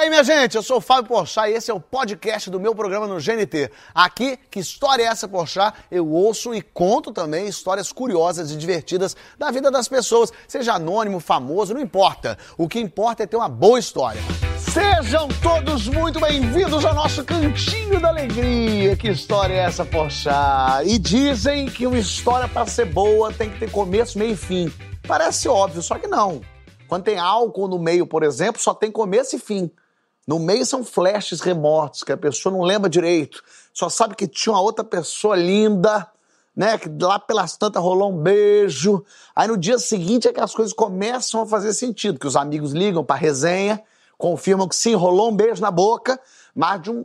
aí, minha gente? Eu sou o Fábio Porchat e esse é o podcast do meu programa no GNT. Aqui, que história é essa, Porchat? Eu ouço e conto também histórias curiosas e divertidas da vida das pessoas, seja anônimo, famoso, não importa. O que importa é ter uma boa história. Sejam todos muito bem-vindos ao nosso Cantinho da Alegria. Que história é essa, Porchat? E dizem que uma história para ser boa tem que ter começo, meio e fim. Parece óbvio, só que não. Quando tem álcool no meio, por exemplo, só tem começo e fim. No meio são flashes remotos, que a pessoa não lembra direito. Só sabe que tinha uma outra pessoa linda, né? Que lá pelas tantas rolou um beijo. Aí no dia seguinte é que as coisas começam a fazer sentido, que os amigos ligam pra resenha, confirmam que sim, rolou um beijo na boca, mas de um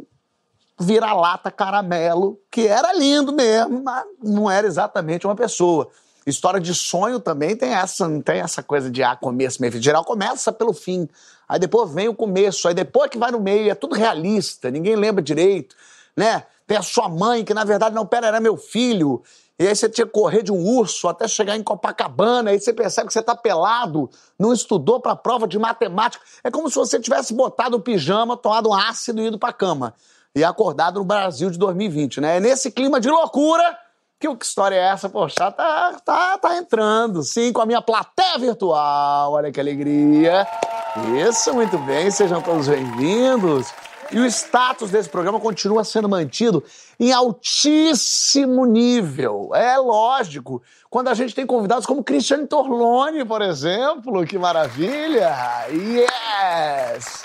vira-lata caramelo, que era lindo mesmo, mas não era exatamente uma pessoa. História de sonho também tem essa, não tem essa coisa de ah, começo, meio, fim. geral começa pelo fim, aí depois vem o começo, aí depois que vai no meio, é tudo realista, ninguém lembra direito, né? Tem a sua mãe, que na verdade não, pera, era meu filho, e aí você tinha que correr de um urso até chegar em Copacabana, aí você percebe que você tá pelado, não estudou pra prova de matemática. É como se você tivesse botado o pijama, tomado um ácido e ido pra cama. E acordado no Brasil de 2020, né? É nesse clima de loucura que, que história é essa? Poxa, tá, tá, tá entrando, sim, com a minha plateia virtual. Olha que alegria. Isso, muito bem, sejam todos bem-vindos. E o status desse programa continua sendo mantido em altíssimo nível. É lógico. Quando a gente tem convidados como Cristiane Torlone, por exemplo, que maravilha! Yes!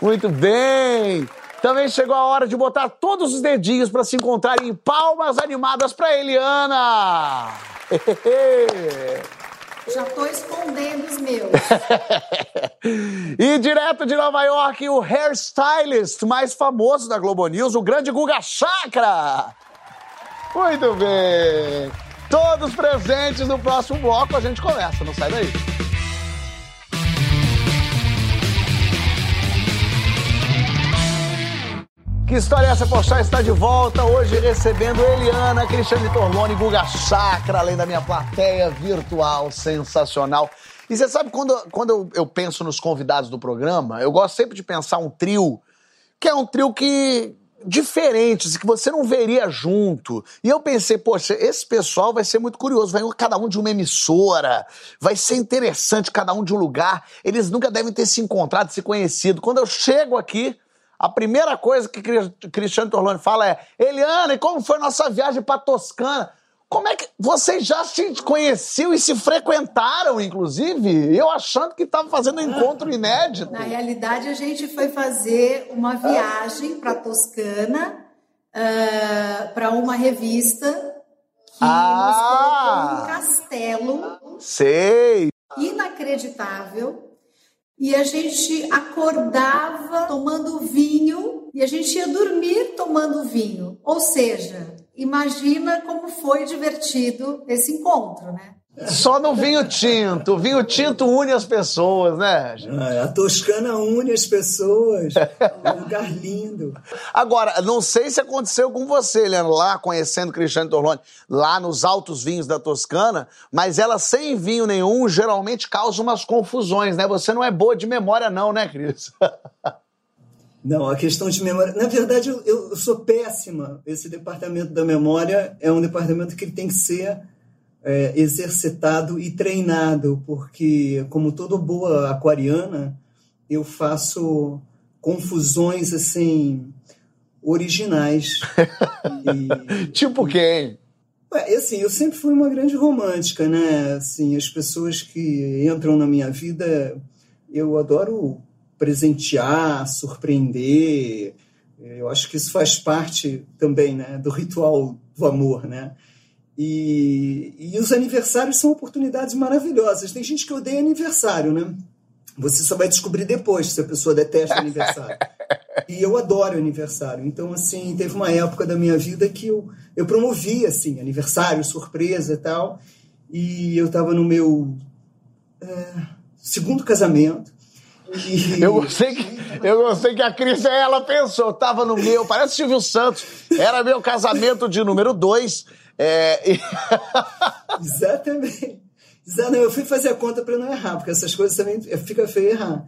Muito bem! Também chegou a hora de botar todos os dedinhos para se encontrarem em palmas animadas para Eliana. Já tô escondendo os meus. e direto de Nova York, o hairstylist mais famoso da Globo News, o grande Guga Chakra. Muito bem. Todos presentes no próximo bloco, a gente começa, não sai daí. Que história é essa? Pochá está de volta hoje recebendo Eliana, Cristiane Torlone, Guga Chakra, além da minha plateia virtual sensacional. E você sabe, quando, quando eu, eu, penso nos convidados do programa, eu gosto sempre de pensar um trio, que é um trio que diferentes, que você não veria junto. E eu pensei, poxa, esse pessoal vai ser muito curioso, vai cada um de uma emissora, vai ser interessante cada um de um lugar. Eles nunca devem ter se encontrado, se conhecido. Quando eu chego aqui, a primeira coisa que Cristiano Torlone fala é: Eliana, e como foi nossa viagem para Toscana? Como é que vocês já se conheciam e se frequentaram, inclusive? Eu achando que estava fazendo um encontro inédito. Na realidade, a gente foi fazer uma viagem para Toscana uh, para uma revista que ah, nos colocou um castelo. Sei. Inacreditável e a gente acordava tomando vinho e a gente ia dormir tomando vinho. Ou seja, imagina como foi divertido esse encontro, né? Só no vinho tinto. O vinho tinto une as pessoas, né? Ah, a Toscana une as pessoas. É um lugar lindo. Agora, não sei se aconteceu com você, Leandro, lá conhecendo Cristiano Torlone, lá nos altos vinhos da Toscana, mas ela sem vinho nenhum geralmente causa umas confusões, né? Você não é boa de memória, não, né, Cris? Não, a questão de memória. Na verdade, eu, eu sou péssima. Esse departamento da memória é um departamento que tem que ser é, exercitado e treinado, porque, como toda boa aquariana, eu faço confusões assim originais. e, tipo quem? É, assim, eu sempre fui uma grande romântica, né? Assim, as pessoas que entram na minha vida, eu adoro presentear, surpreender. Eu acho que isso faz parte também, né, do ritual do amor, né? E, e os aniversários são oportunidades maravilhosas. Tem gente que odeia aniversário, né? Você só vai descobrir depois se a pessoa detesta aniversário. e eu adoro aniversário. Então, assim, teve uma época da minha vida que eu, eu promovia, assim, aniversário, surpresa e tal. E eu estava no meu é, segundo casamento. E... Eu gostei que, eu gostei que a Cris, ela pensou, tava no meu, parece Silvio Santos, era meu casamento de número dois, é... Exatamente. Exatamente. Eu fui fazer a conta para não errar, porque essas coisas também fica feio errar.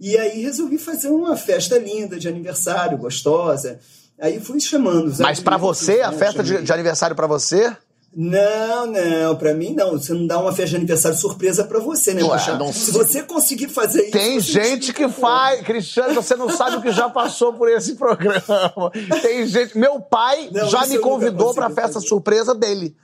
E aí resolvi fazer uma festa linda de aniversário, gostosa. Aí fui chamando os Mas para você, a festa de, de aniversário para você? Não, não, para mim não. Você não dá uma festa de aniversário surpresa para você, né, Ué, não... Se você conseguir fazer isso. Tem gente que faz. Cristiano, você não sabe o que já passou por esse programa. Tem gente. Meu pai não, já me convidou para a festa fazer. surpresa dele.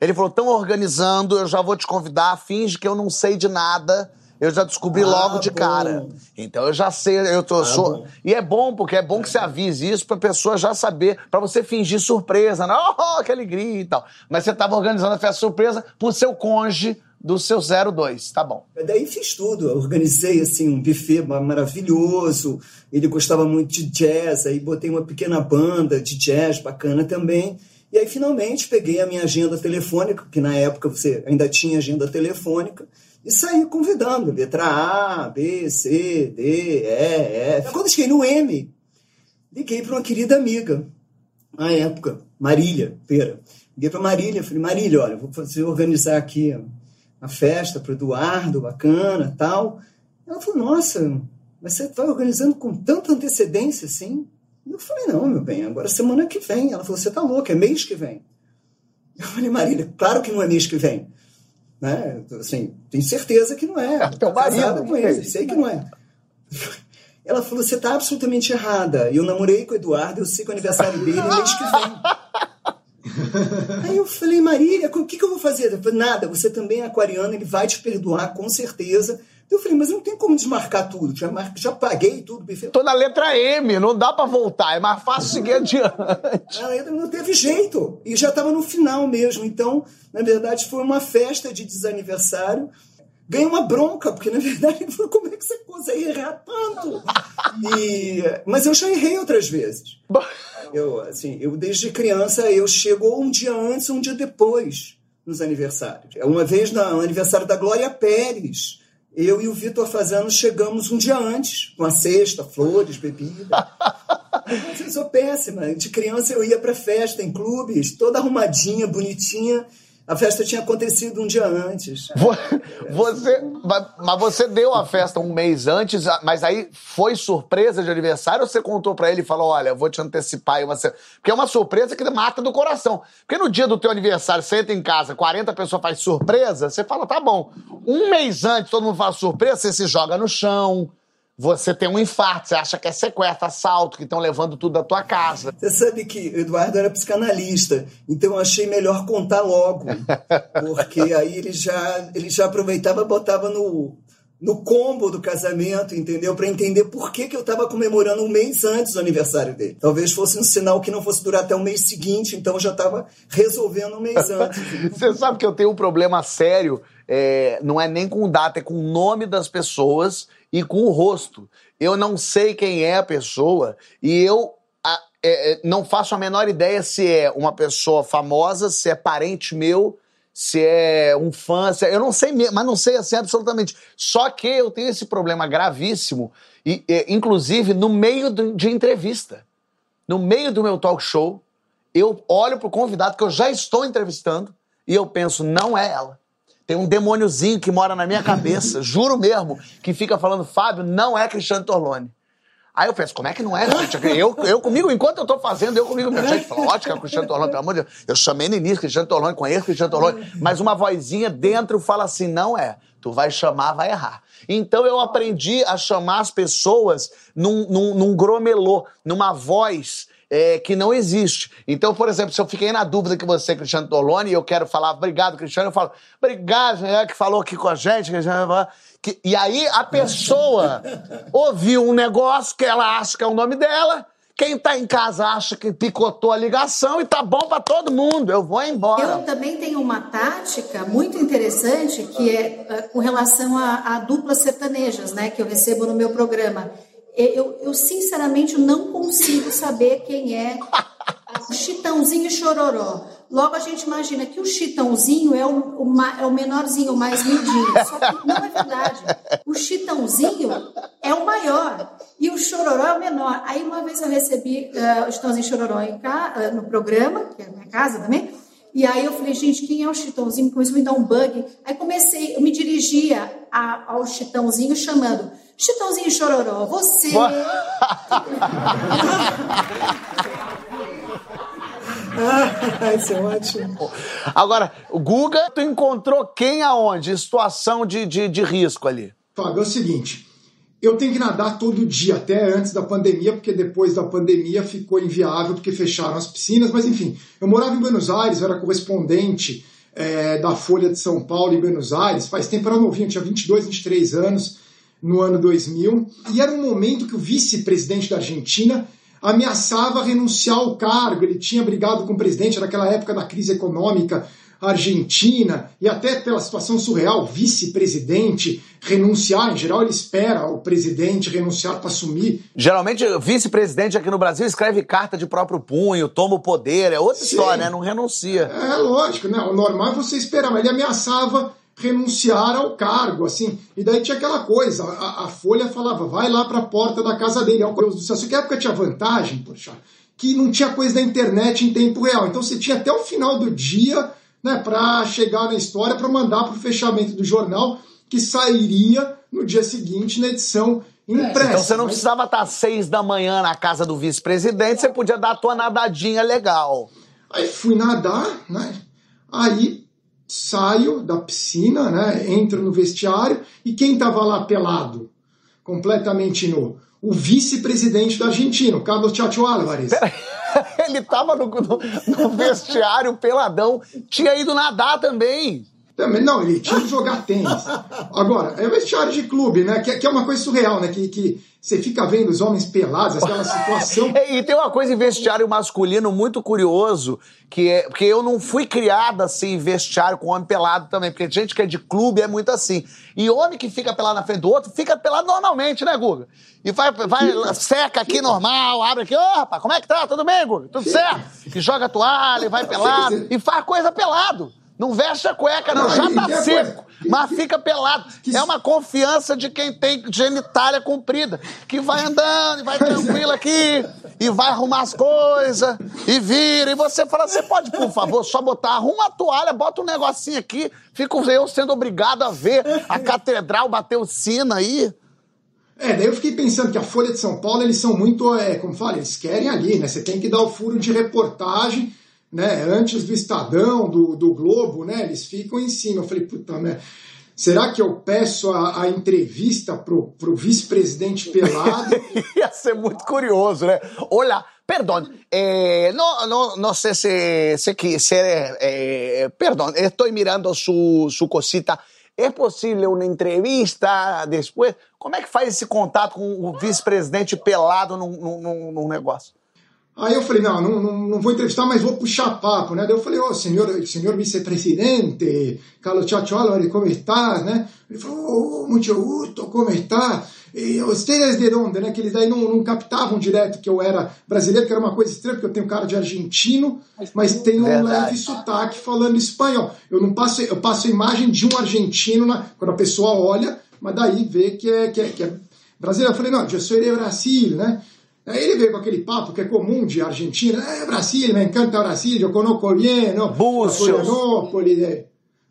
Ele falou: estão organizando, eu já vou te convidar, finge que eu não sei de nada eu já descobri ah, logo de bom. cara. Então eu já sei, eu tô, ah, sou. E é bom, porque é bom que você avise isso pra pessoa já saber, para você fingir surpresa, né? Oh, que alegria e tal. Mas você tava organizando a festa surpresa pro seu cônjuge do seu 02, tá bom. Daí fiz tudo, eu organizei assim um buffet maravilhoso. Ele gostava muito de jazz, aí botei uma pequena banda de jazz bacana também. E aí finalmente peguei a minha agenda telefônica, que na época você ainda tinha agenda telefônica e saí convidando, letra A, B, C, D, E, F. Quando cheguei no M, liguei para uma querida amiga, na época, Marília Pera. Liguei para Marília, falei, Marília, olha, vou fazer, organizar aqui uma festa para o Eduardo, bacana, tal. Ela falou, nossa, mas você está organizando com tanta antecedência assim? Eu falei, não, meu bem, agora semana que vem. Ela falou, você tá louca, é mês que vem. Eu falei, Marília, claro que não é mês que vem. Né? Assim, tenho certeza que não é. É teu marido. Com ele, sei que não é. Ela falou: você está absolutamente errada. Eu namorei com o Eduardo, eu sei que o aniversário dele é mês que vem. Aí eu falei, Marília, o que, que eu vou fazer? Eu falei, nada, você também é aquariana, ele vai te perdoar, com certeza. Eu falei, mas não tem como desmarcar tudo, já, mar... já paguei tudo. Tô na letra M, não dá para voltar, é mais fácil seguir adiante. A não teve jeito, e já estava no final mesmo. Então, na verdade, foi uma festa de desaniversário. Ganhei uma bronca, porque na verdade ele falou: como é que você consegue errar tanto? E... Mas eu já errei outras vezes. Eu, assim, eu desde criança eu chego um dia antes, um dia depois nos aniversários. Uma vez no aniversário da Glória Pérez, eu e o Vitor Fazano chegamos um dia antes, com a cesta, flores, bebida. eu sou péssima. De criança eu ia para festa em clubes, toda arrumadinha, bonitinha. A festa tinha acontecido um dia antes. Você, mas você deu a festa um mês antes, mas aí foi surpresa de aniversário ou você contou para ele e falou: olha, vou te antecipar uma Porque é uma surpresa que mata do coração. Porque no dia do teu aniversário, você entra em casa, 40 pessoas faz surpresa, você fala: tá bom. Um mês antes, todo mundo faz surpresa, você se joga no chão, você tem um infarto, você acha que é sequestro, assalto, que estão levando tudo da tua casa. Você sabe que o Eduardo era psicanalista, então eu achei melhor contar logo, porque aí ele já, ele já aproveitava e botava no, no combo do casamento, entendeu? Para entender por que, que eu estava comemorando um mês antes do aniversário dele. Talvez fosse um sinal que não fosse durar até o mês seguinte, então eu já estava resolvendo um mês antes. Você sabe que eu tenho um problema sério, é, não é nem com data, é com o nome das pessoas e com o rosto. Eu não sei quem é a pessoa e eu a, é, é, não faço a menor ideia se é uma pessoa famosa, se é parente meu, se é um fã, é, eu não sei mesmo, mas não sei assim absolutamente. Só que eu tenho esse problema gravíssimo, e, e inclusive no meio do, de entrevista. No meio do meu talk show, eu olho pro convidado que eu já estou entrevistando e eu penso, não é ela. Tem um demôniozinho que mora na minha cabeça, juro mesmo, que fica falando, Fábio, não é Cristiano Torlone. Aí eu penso, como é que não é? Eu, eu comigo, enquanto eu tô fazendo, eu comigo, minha gente, fala, ótimo, é Cristiano Torlone, pelo amor de Deus. Eu chamei no início Cristiano Torlone, conheço Cristiano Torlone, mas uma vozinha dentro fala assim, não é. Tu vai chamar, vai errar. Então eu aprendi a chamar as pessoas num, num, num gromelô, numa voz é, que não existe. Então, por exemplo, se eu fiquei na dúvida que você Cristiano Torlone e eu quero falar obrigado, Cristiano, eu falo obrigado, é, que falou aqui com a gente. Que, e aí a pessoa ouviu um negócio que ela acha que é o nome dela. Quem tá em casa acha que picotou a ligação e tá bom para todo mundo. Eu vou embora. Eu também tenho uma tática muito interessante que é uh, com relação a, a duplas sertanejas, né, que eu recebo no meu programa eu, eu sinceramente não consigo saber quem é o Chitãozinho Chororó. Logo a gente imagina que o Chitãozinho é o, o, é o menorzinho, o mais lindinho. Só que não é verdade. O Chitãozinho é o maior e o Chororó é o menor. Aí uma vez eu recebi uh, o Chitãozinho Chororó em uh, no programa, que é na minha casa também, e aí eu falei, gente, quem é o Chitãozinho? Começou a me dar um bug. Aí comecei, eu me dirigia a, ao Chitãozinho chamando Chitãozinho Chororó, você. ah, isso é ótimo. Agora, o Guga, tu encontrou quem aonde? Em situação de, de, de risco ali? Fábio, é o seguinte. Eu tenho que nadar todo dia, até antes da pandemia, porque depois da pandemia ficou inviável, porque fecharam as piscinas. Mas enfim, eu morava em Buenos Aires, eu era correspondente é, da Folha de São Paulo em Buenos Aires. Faz tempo, eu era novinho, tinha 22, 23 anos no ano 2000, e era um momento que o vice-presidente da Argentina ameaçava renunciar ao cargo. Ele tinha brigado com o presidente naquela época da crise econômica argentina, e até pela situação surreal, vice-presidente renunciar. Em geral, ele espera o presidente renunciar para assumir. Geralmente, o vice-presidente aqui no Brasil escreve carta de próprio punho, toma o poder, é outra Sim. história, né? Não renuncia. É lógico, né? O normal é você esperar, mas ele ameaçava renunciar ao cargo, assim. E daí tinha aquela coisa, a, a Folha falava, vai lá para a porta da casa dele. Meu Deus do céu, só que época tinha vantagem, poxa, que não tinha coisa da internet em tempo real. Então você tinha até o final do dia né, para chegar na história, para mandar para o fechamento do jornal, que sairia no dia seguinte na edição impressa. Então você não mas... precisava estar às seis da manhã na casa do vice-presidente, você podia dar a tua nadadinha legal. Aí fui nadar, né? Aí saio da piscina, né? Entro no vestiário e quem estava lá pelado, completamente nu? O vice-presidente da Argentina, Carlos Chacho Álvares. Ele estava no, no, no vestiário peladão, tinha ido nadar também. Também, não, ele tinha que jogar tênis. Agora, é o vestiário de clube, né? Que, que, é uma coisa surreal, né? Que, que você fica vendo os homens pelados, aquela situação. e tem uma coisa em vestiário masculino muito curioso, que é porque eu não fui criada assim em vestiário com homem pelado também, porque gente que é de clube é muito assim. E homem que fica pelado na frente do outro, fica pelado normalmente, né, Guga? E vai, vai seca aqui normal, abre aqui, ô, oh, rapaz, como é que tá? Tudo bem, Guga? Tudo certo? E joga toalha, vai pelado, e faz coisa pelado. Não veste a cueca, não, já tá seco, mas fica pelado. É uma confiança de quem tem genitália comprida, que vai andando, e vai tranquilo aqui, e vai arrumar as coisas, e vira, e você fala, você pode, por favor, só botar, arruma a toalha, bota um negocinho aqui, fico eu sendo obrigado a ver a catedral bater o sino aí. É, daí eu fiquei pensando que a Folha de São Paulo, eles são muito, é, como fala, eles querem ali, né? Você tem que dar o furo de reportagem né, antes do Estadão, do, do Globo, né, eles ficam em cima. Eu falei, puta, né, será que eu peço a, a entrevista pro, pro vice-presidente pelado? Ia ser muito curioso, né? Olha, perdão, eh, no, no, no sé si, si, si eh, perdón, estoy mirando su, su cosita. É possível uma entrevista depois? Como é que faz esse contato com o vice-presidente pelado num, num, num negócio? Aí eu falei, não, não, não vou entrevistar, mas vou puxar papo, né? Daí eu falei, ô, oh, senhor, senhor vice-presidente, Carlos Álvarez, como está, né? Ele falou, oh, muito gusto, como está? E vocês de onde, né? Que eles daí não, não captavam direto que eu era brasileiro, que era uma coisa estranha, porque eu tenho cara de argentino, mas tenho um leve sotaque falando espanhol. Eu não passo, eu passo a imagem de um argentino na, quando a pessoa olha, mas daí vê que é, que é, que é brasileiro. Eu falei, não, eu sou de Brasil, né? Aí ele veio com aquele papo que é comum de Argentina, é Brasil, me encanta Brasil, eu conozco bem, no? Florianópolis, eh,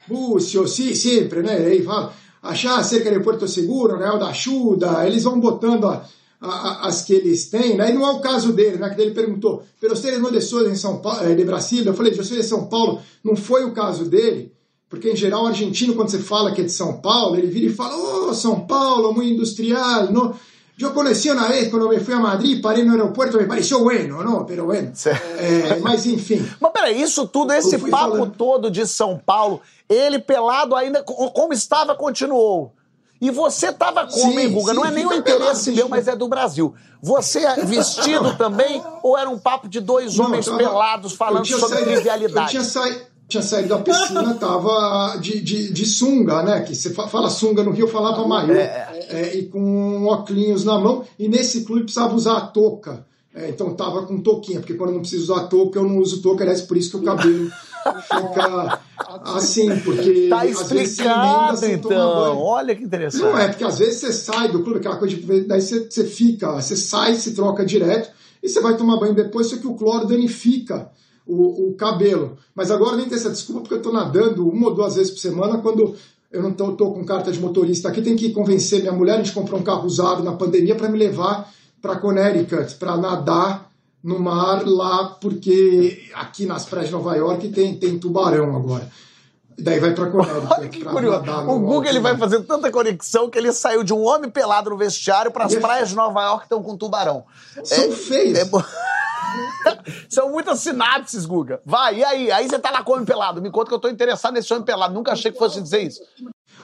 Búzios, sim, sempre, né? Aí fala, achar cerca de Porto Seguro, Real da Ajuda, eles vão botando a, a, as que eles têm, né? E não é o caso dele, né? Que ele perguntou, pelos teres no de em São Paulo, de Brasil, eu falei, eu sou de São Paulo, não foi o caso dele, porque em geral o argentino, quando você fala que é de São Paulo, ele vira e fala, oh, São Paulo, muito industrial, não? Yo conocí una vez cuando me fui a Madrid, parei no aeroporto, me pareceu bueno, não? Pero bueno. É, mas enfim. Mas peraí, isso tudo, esse papo falando... todo de São Paulo, ele pelado ainda, como estava, continuou. E você estava como, hein, Guga? Sim, não é nem o interesse meu, mas é do Brasil. Você é vestido também ou era um papo de dois não, homens tava, pelados falando sobre saído, trivialidade? Eu tinha saído tinha saído da piscina, tava de, de, de, sunga, né? Que você fala sunga no Rio, eu falava maiô. É. É, e com óculos na mão. E nesse clube precisava usar a touca. É, então tava com touquinha, porque quando não preciso usar touca, eu não uso touca, aliás, por isso que o cabelo fica assim, porque. Tá explicado, então. Olha que interessante. Não é, porque às vezes você sai do clube, aquela coisa de. Daí você, você fica, você sai, se troca direto, e você vai tomar banho depois, só que o cloro danifica o, o cabelo. Mas agora nem tem essa desculpa, porque eu estou nadando uma ou duas vezes por semana quando eu não estou com carta de motorista aqui, tenho que convencer minha mulher, a gente comprou um carro usado na pandemia para me levar para Connecticut, para nadar no mar lá, porque aqui nas praias de Nova York tem, tem tubarão agora. Daí vai para Connecticut. Olha que curioso. O Google ele vai fazer tanta conexão que ele saiu de um homem pelado no vestiário para as praias de Nova York que estão com tubarão. São é, feios. É... São muitas sinapses, Guga. Vai, e aí? Aí você tá lá com o homem pelado. Me conta que eu tô interessado nesse homem pelado. Nunca achei que fosse dizer isso.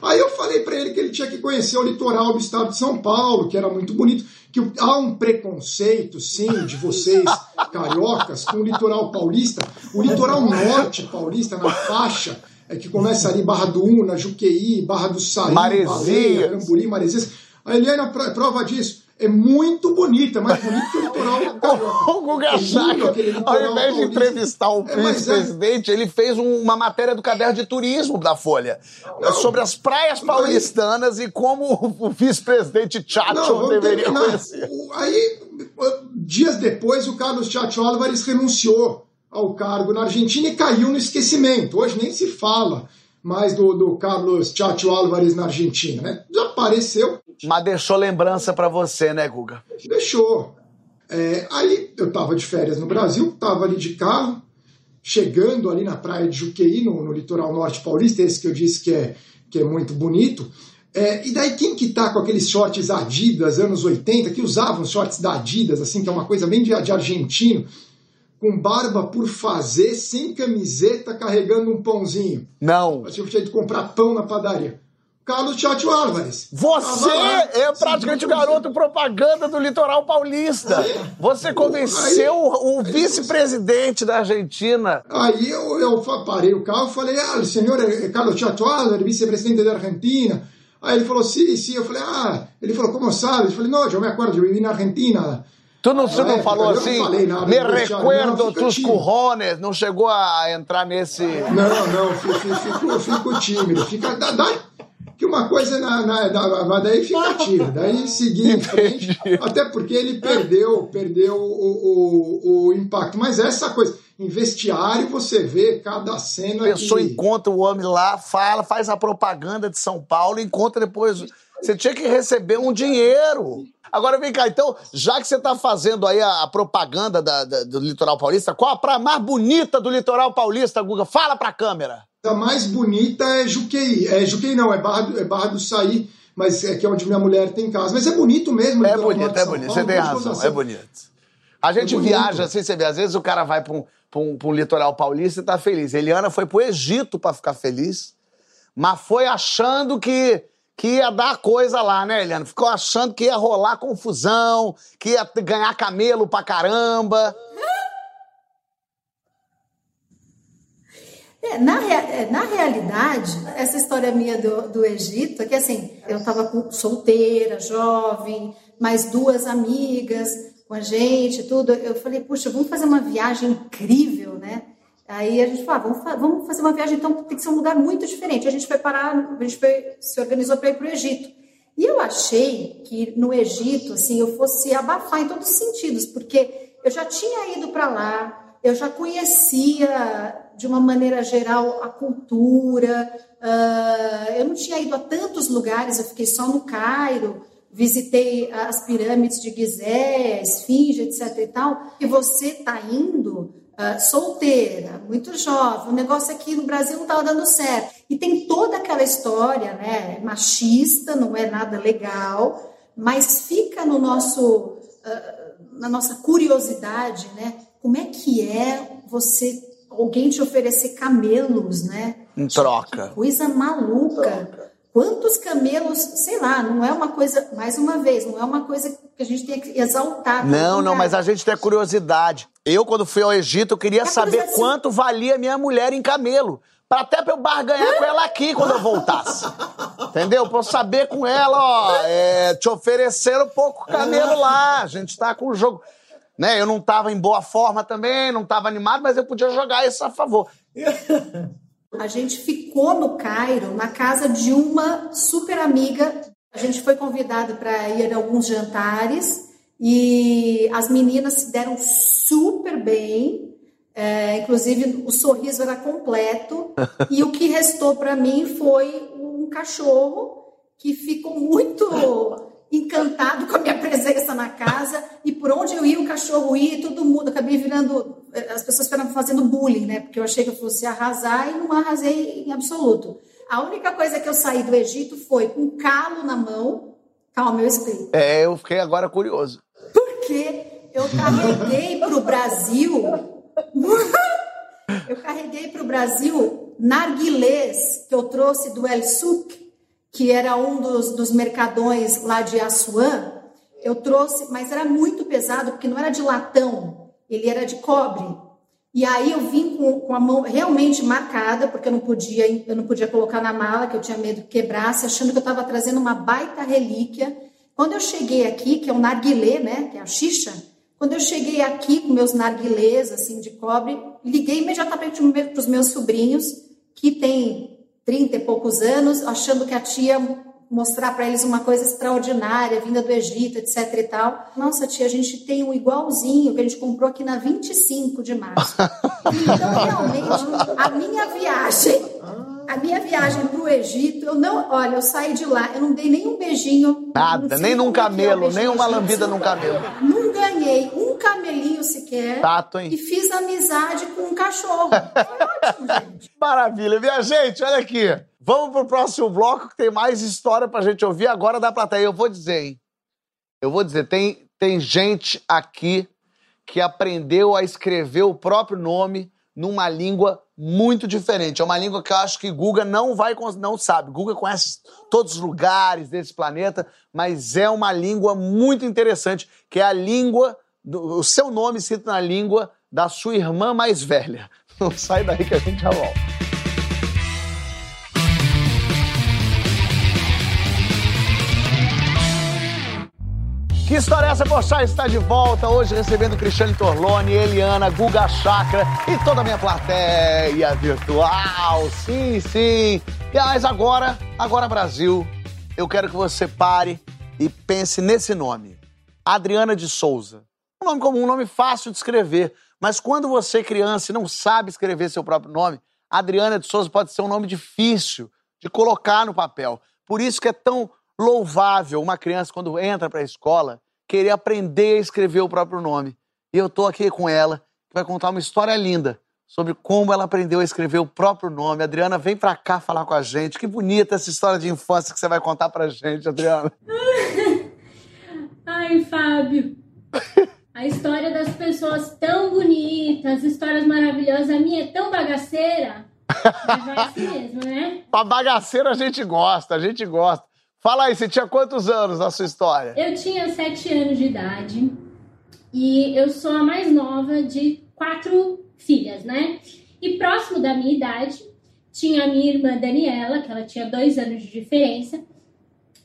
Aí eu falei para ele que ele tinha que conhecer o litoral do estado de São Paulo, que era muito bonito, que há um preconceito, sim, de vocês cariocas com o litoral paulista. O litoral norte paulista, na faixa, é que começa ali Barra do Una, Juqueí, Barra do Saí, Maresias, Camburi, Maresias. A Eliana é prova disso é muito bonita, mais bonita que o litoral O Guga Chakra, ao invés de entrevistar o é, vice-presidente, é... ele fez uma matéria do caderno de turismo da Folha Não, sobre as praias paulistanas mas... e como o vice-presidente Chacho deveria terminar. conhecer. Aí, dias depois, o Carlos Chacho Álvares renunciou ao cargo na Argentina e caiu no esquecimento. Hoje nem se fala mais do, do Carlos Chacho Álvares na Argentina, né? Desapareceu. Mas deixou lembrança para você, né, Guga? Deixou. É, aí eu estava de férias no Brasil, estava ali de carro, chegando ali na praia de Juqueí, no, no, litoral norte paulista, esse que eu disse que é, que é muito bonito. É, e daí quem que tá com aqueles shorts Adidas, anos 80, que usavam shorts da Adidas, assim, que é uma coisa bem de, de argentino, com barba por fazer, sem camiseta, carregando um pãozinho. Não. Eu tinha de comprar pão na padaria. Carlos Tchatcho Álvares. Você é praticamente o garoto propaganda do litoral paulista. Você convenceu aí, o vice-presidente da Argentina. Aí eu, eu parei o carro e falei, ah, o senhor é Carlos Tchatcho Álvares, vice-presidente da Argentina. Aí ele falou, sim, sim. Eu falei, ah, ele falou, como sabe? Eu falei, não, eu me acordo, eu vivi na Argentina. Tu não, você não falou assim? Não me recuerdo tus currones, não chegou a entrar nesse. Não, não, fico, fico, fico tímido. Fica, dá, dá, que uma coisa na, na, na daí fica daí seguir em frente, até porque ele perdeu, perdeu o, o, o impacto. Mas essa coisa, em vestiário você vê cada cena. A pessoa que... encontra o homem lá, fala, faz a propaganda de São Paulo, encontra depois. Você tinha que receber um dinheiro. Agora vem cá, então, já que você está fazendo aí a, a propaganda da, da, do litoral paulista, qual a praia mais bonita do litoral paulista, Guga? Fala pra câmera. A mais bonita é Juqueí. É Juqueí não, é Barra do, é Barra do Saí, mas é que é onde minha mulher tem casa. Mas é bonito mesmo. É bonito, é bonito. Você tem razão, é bonito. A gente é viaja assim, você vê, às vezes o cara vai para um, um, um litoral paulista e tá feliz. Eliana foi pro Egito para ficar feliz, mas foi achando que que ia dar coisa lá, né, Eliana? Ficou achando que ia rolar confusão, que ia ganhar camelo pra caramba. É, na, é, na realidade, essa história minha do, do Egito é que assim, eu estava solteira, jovem, mais duas amigas com a gente, tudo. Eu falei, puxa, vamos fazer uma viagem incrível, né? Aí a gente falou, ah, vamos, vamos fazer uma viagem, então tem que ser um lugar muito diferente. A gente foi parar, a gente foi, se organizou para ir para o Egito. E eu achei que no Egito, assim, eu fosse abafar em todos os sentidos, porque eu já tinha ido para lá, eu já conhecia de uma maneira geral a cultura, uh, eu não tinha ido a tantos lugares, eu fiquei só no Cairo, visitei as pirâmides de Gizé, Esfinge, etc e tal, e você está indo uh, solteira, muito jovem, o negócio aqui no Brasil não estava dando certo. E tem toda aquela história, né, machista, não é nada legal, mas fica no nosso, uh, na nossa curiosidade, né, como é que é você, alguém te oferecer camelos, né? Em troca. Que coisa maluca. Quantos camelos, sei lá, não é uma coisa, mais uma vez, não é uma coisa que a gente tem que exaltar. Não, não, mas a gente tem curiosidade. Eu, quando fui ao Egito, eu queria é saber quanto valia minha mulher em camelo. Pra até pra eu barganhar com ela aqui quando eu voltasse. Entendeu? Pra eu saber com ela, ó, é, te oferecer um pouco camelo lá. A gente tá com o jogo. Né? Eu não tava em boa forma também, não tava animado, mas eu podia jogar isso a favor. A gente ficou no Cairo, na casa de uma super amiga. A gente foi convidado para ir a alguns jantares e as meninas se deram super bem. É, inclusive, o sorriso era completo. e o que restou para mim foi um cachorro que ficou muito encantado com a minha presença na casa e por onde eu ia o cachorro ia, todo mundo acabei virando as pessoas ficaram fazendo bullying, né? Porque eu achei que eu fosse arrasar e não arrasei em absoluto. A única coisa que eu saí do Egito foi com um calo na mão. Calma, eu explico. É, eu fiquei agora curioso. Porque eu carreguei para o Brasil. eu carreguei para o Brasil narguilés que eu trouxe do El Suc, que era um dos, dos mercadões lá de Assuã. Eu trouxe, mas era muito pesado, porque não era de latão, ele era de cobre. E aí eu vim com, com, a mão realmente marcada, porque eu não podia, eu não podia colocar na mala, que eu tinha medo que quebrasse, achando que eu estava trazendo uma baita relíquia. Quando eu cheguei aqui, que é o narguilé, né, que é a xixa, quando eu cheguei aqui com meus narguilés, assim, de cobre, liguei imediatamente para os meus sobrinhos, que têm 30 e poucos anos, achando que a tia mostrar para eles uma coisa extraordinária, vinda do Egito, etc e tal. Nossa, tia, a gente tem um igualzinho que a gente comprou aqui na 25 de março. então, realmente, a minha viagem, a minha viagem para o Egito, eu não, olha, eu saí de lá, eu não dei nem um beijinho. Nada, nem num é é camelo, nem uma lambida num camelo. Não ganhei um camelinho sequer. Tato, hein? E fiz amizade com um cachorro. Foi ótimo, gente. Maravilha. Minha gente, olha aqui. Vamos pro próximo bloco que tem mais história pra gente ouvir agora da plateia. Eu vou dizer, hein? Eu vou dizer, tem, tem gente aqui que aprendeu a escrever o próprio nome numa língua muito diferente. É uma língua que eu acho que Guga não vai não sabe. Guga conhece todos os lugares desse planeta, mas é uma língua muito interessante, que é a língua do, o seu nome escrito na língua da sua irmã mais velha. Não sai daí que a gente já volta. Que história é essa, Poxa? Está de volta hoje recebendo Cristiane Torlone, Eliana, Guga Chakra e toda a minha plateia virtual. Sim, sim. E mas agora, agora Brasil, eu quero que você pare e pense nesse nome. Adriana de Souza. Um nome comum, um nome fácil de escrever. Mas quando você é criança e não sabe escrever seu próprio nome, Adriana de Souza pode ser um nome difícil de colocar no papel. Por isso que é tão louvável uma criança, quando entra para a escola, querer aprender a escrever o próprio nome. E eu estou aqui com ela, que vai contar uma história linda sobre como ela aprendeu a escrever o próprio nome. Adriana, vem para cá falar com a gente. Que bonita essa história de infância que você vai contar para a gente, Adriana. Ai, Fábio. A história das pessoas tão bonitas, histórias maravilhosas. A minha é tão bagaceira. Mas vai assim mesmo, né? Pra bagaceira a gente gosta, a gente gosta. Fala aí, você tinha quantos anos na sua história? Eu tinha sete anos de idade e eu sou a mais nova de quatro filhas, né? E próximo da minha idade tinha a minha irmã Daniela, que ela tinha dois anos de diferença,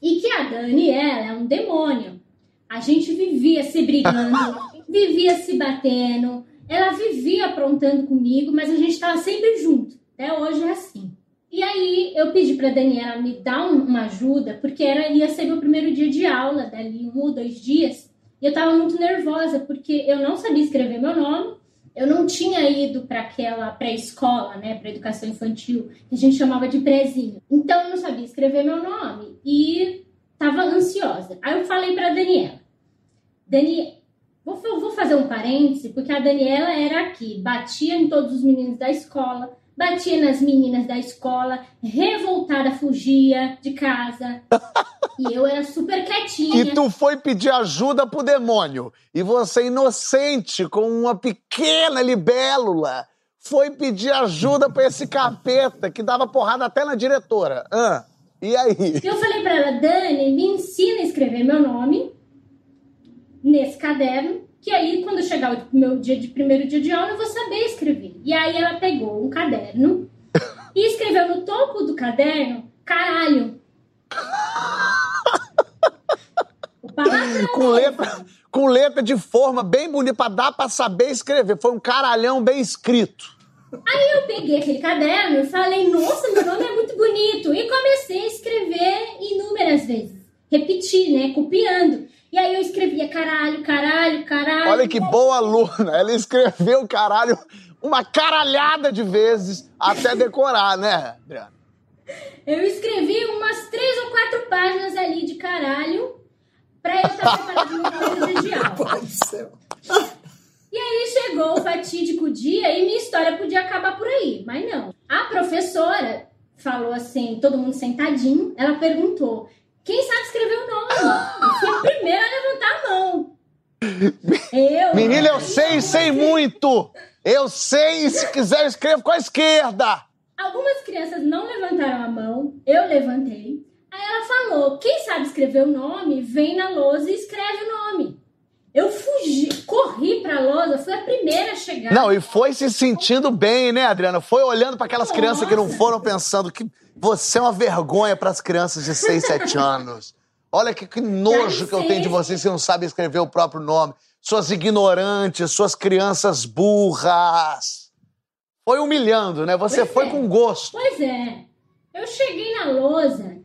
e que a Daniela é um demônio. A gente vivia se brigando, vivia se batendo, ela vivia aprontando comigo, mas a gente estava sempre junto. Até hoje é assim. E aí eu pedi para Daniela me dar um, uma ajuda, porque era ia ser meu primeiro dia de aula, dali um ou dois dias. E eu estava muito nervosa, porque eu não sabia escrever meu nome, eu não tinha ido para aquela pré-escola, né, para educação infantil, que a gente chamava de prezinho. Então eu não sabia escrever meu nome e estava ansiosa. Aí eu falei para Daniela, Daniela, vou, vou fazer um parêntese, porque a Daniela era aqui, batia em todos os meninos da escola, batia nas meninas da escola, revoltada, fugia de casa. e eu era super quietinha. E tu foi pedir ajuda pro demônio. E você, inocente, com uma pequena libélula, foi pedir ajuda pra esse capeta que dava porrada até na diretora. Ah, e aí? Eu falei pra ela, Dani, me ensina a escrever meu nome nesse caderno que aí quando chegar o meu dia de primeiro dia de aula eu vou saber escrever. E aí ela pegou um caderno e escreveu no topo do caderno caralho. com letra, com letra de forma bem bonita para dar para saber escrever. Foi um caralhão bem escrito. Aí eu peguei aquele caderno e falei, nossa, meu nome é muito bonito. E comecei a escrever inúmeras vezes. Repetir, né? Copiando. E aí eu escrevia caralho, caralho, caralho. Olha que boa aluna. Ela escreveu caralho uma caralhada de vezes até decorar, né, Adriana? Eu escrevi umas três ou quatro páginas ali de caralho pra eu estar preparada no primeiro dia de aula. Pai do céu. E aí chegou o fatídico dia e minha história podia acabar por aí, mas não. A professora falou assim, todo mundo sentadinho, ela perguntou: quem sabe escrever o nome? Eu fui a primeira a levantar a mão. Eu. Menina, eu sei, sei muito! Eu sei, e se quiser, eu escrevo com a esquerda! Algumas crianças não levantaram a mão, eu levantei. Aí ela falou: quem sabe escrever o nome, vem na lousa e escreve o nome. Eu fugi, corri pra lousa, fui a primeira a chegar. Não, e foi se sentindo bem, né, Adriana? Foi olhando para aquelas crianças que não foram pensando que você é uma vergonha para as crianças de 6, 7 anos. Olha que, que nojo que eu tenho de vocês que não sabem escrever o próprio nome. Suas ignorantes, suas crianças burras. Foi humilhando, né? Você Pois foi é. com gosto. Pois é. Eu cheguei na lousa,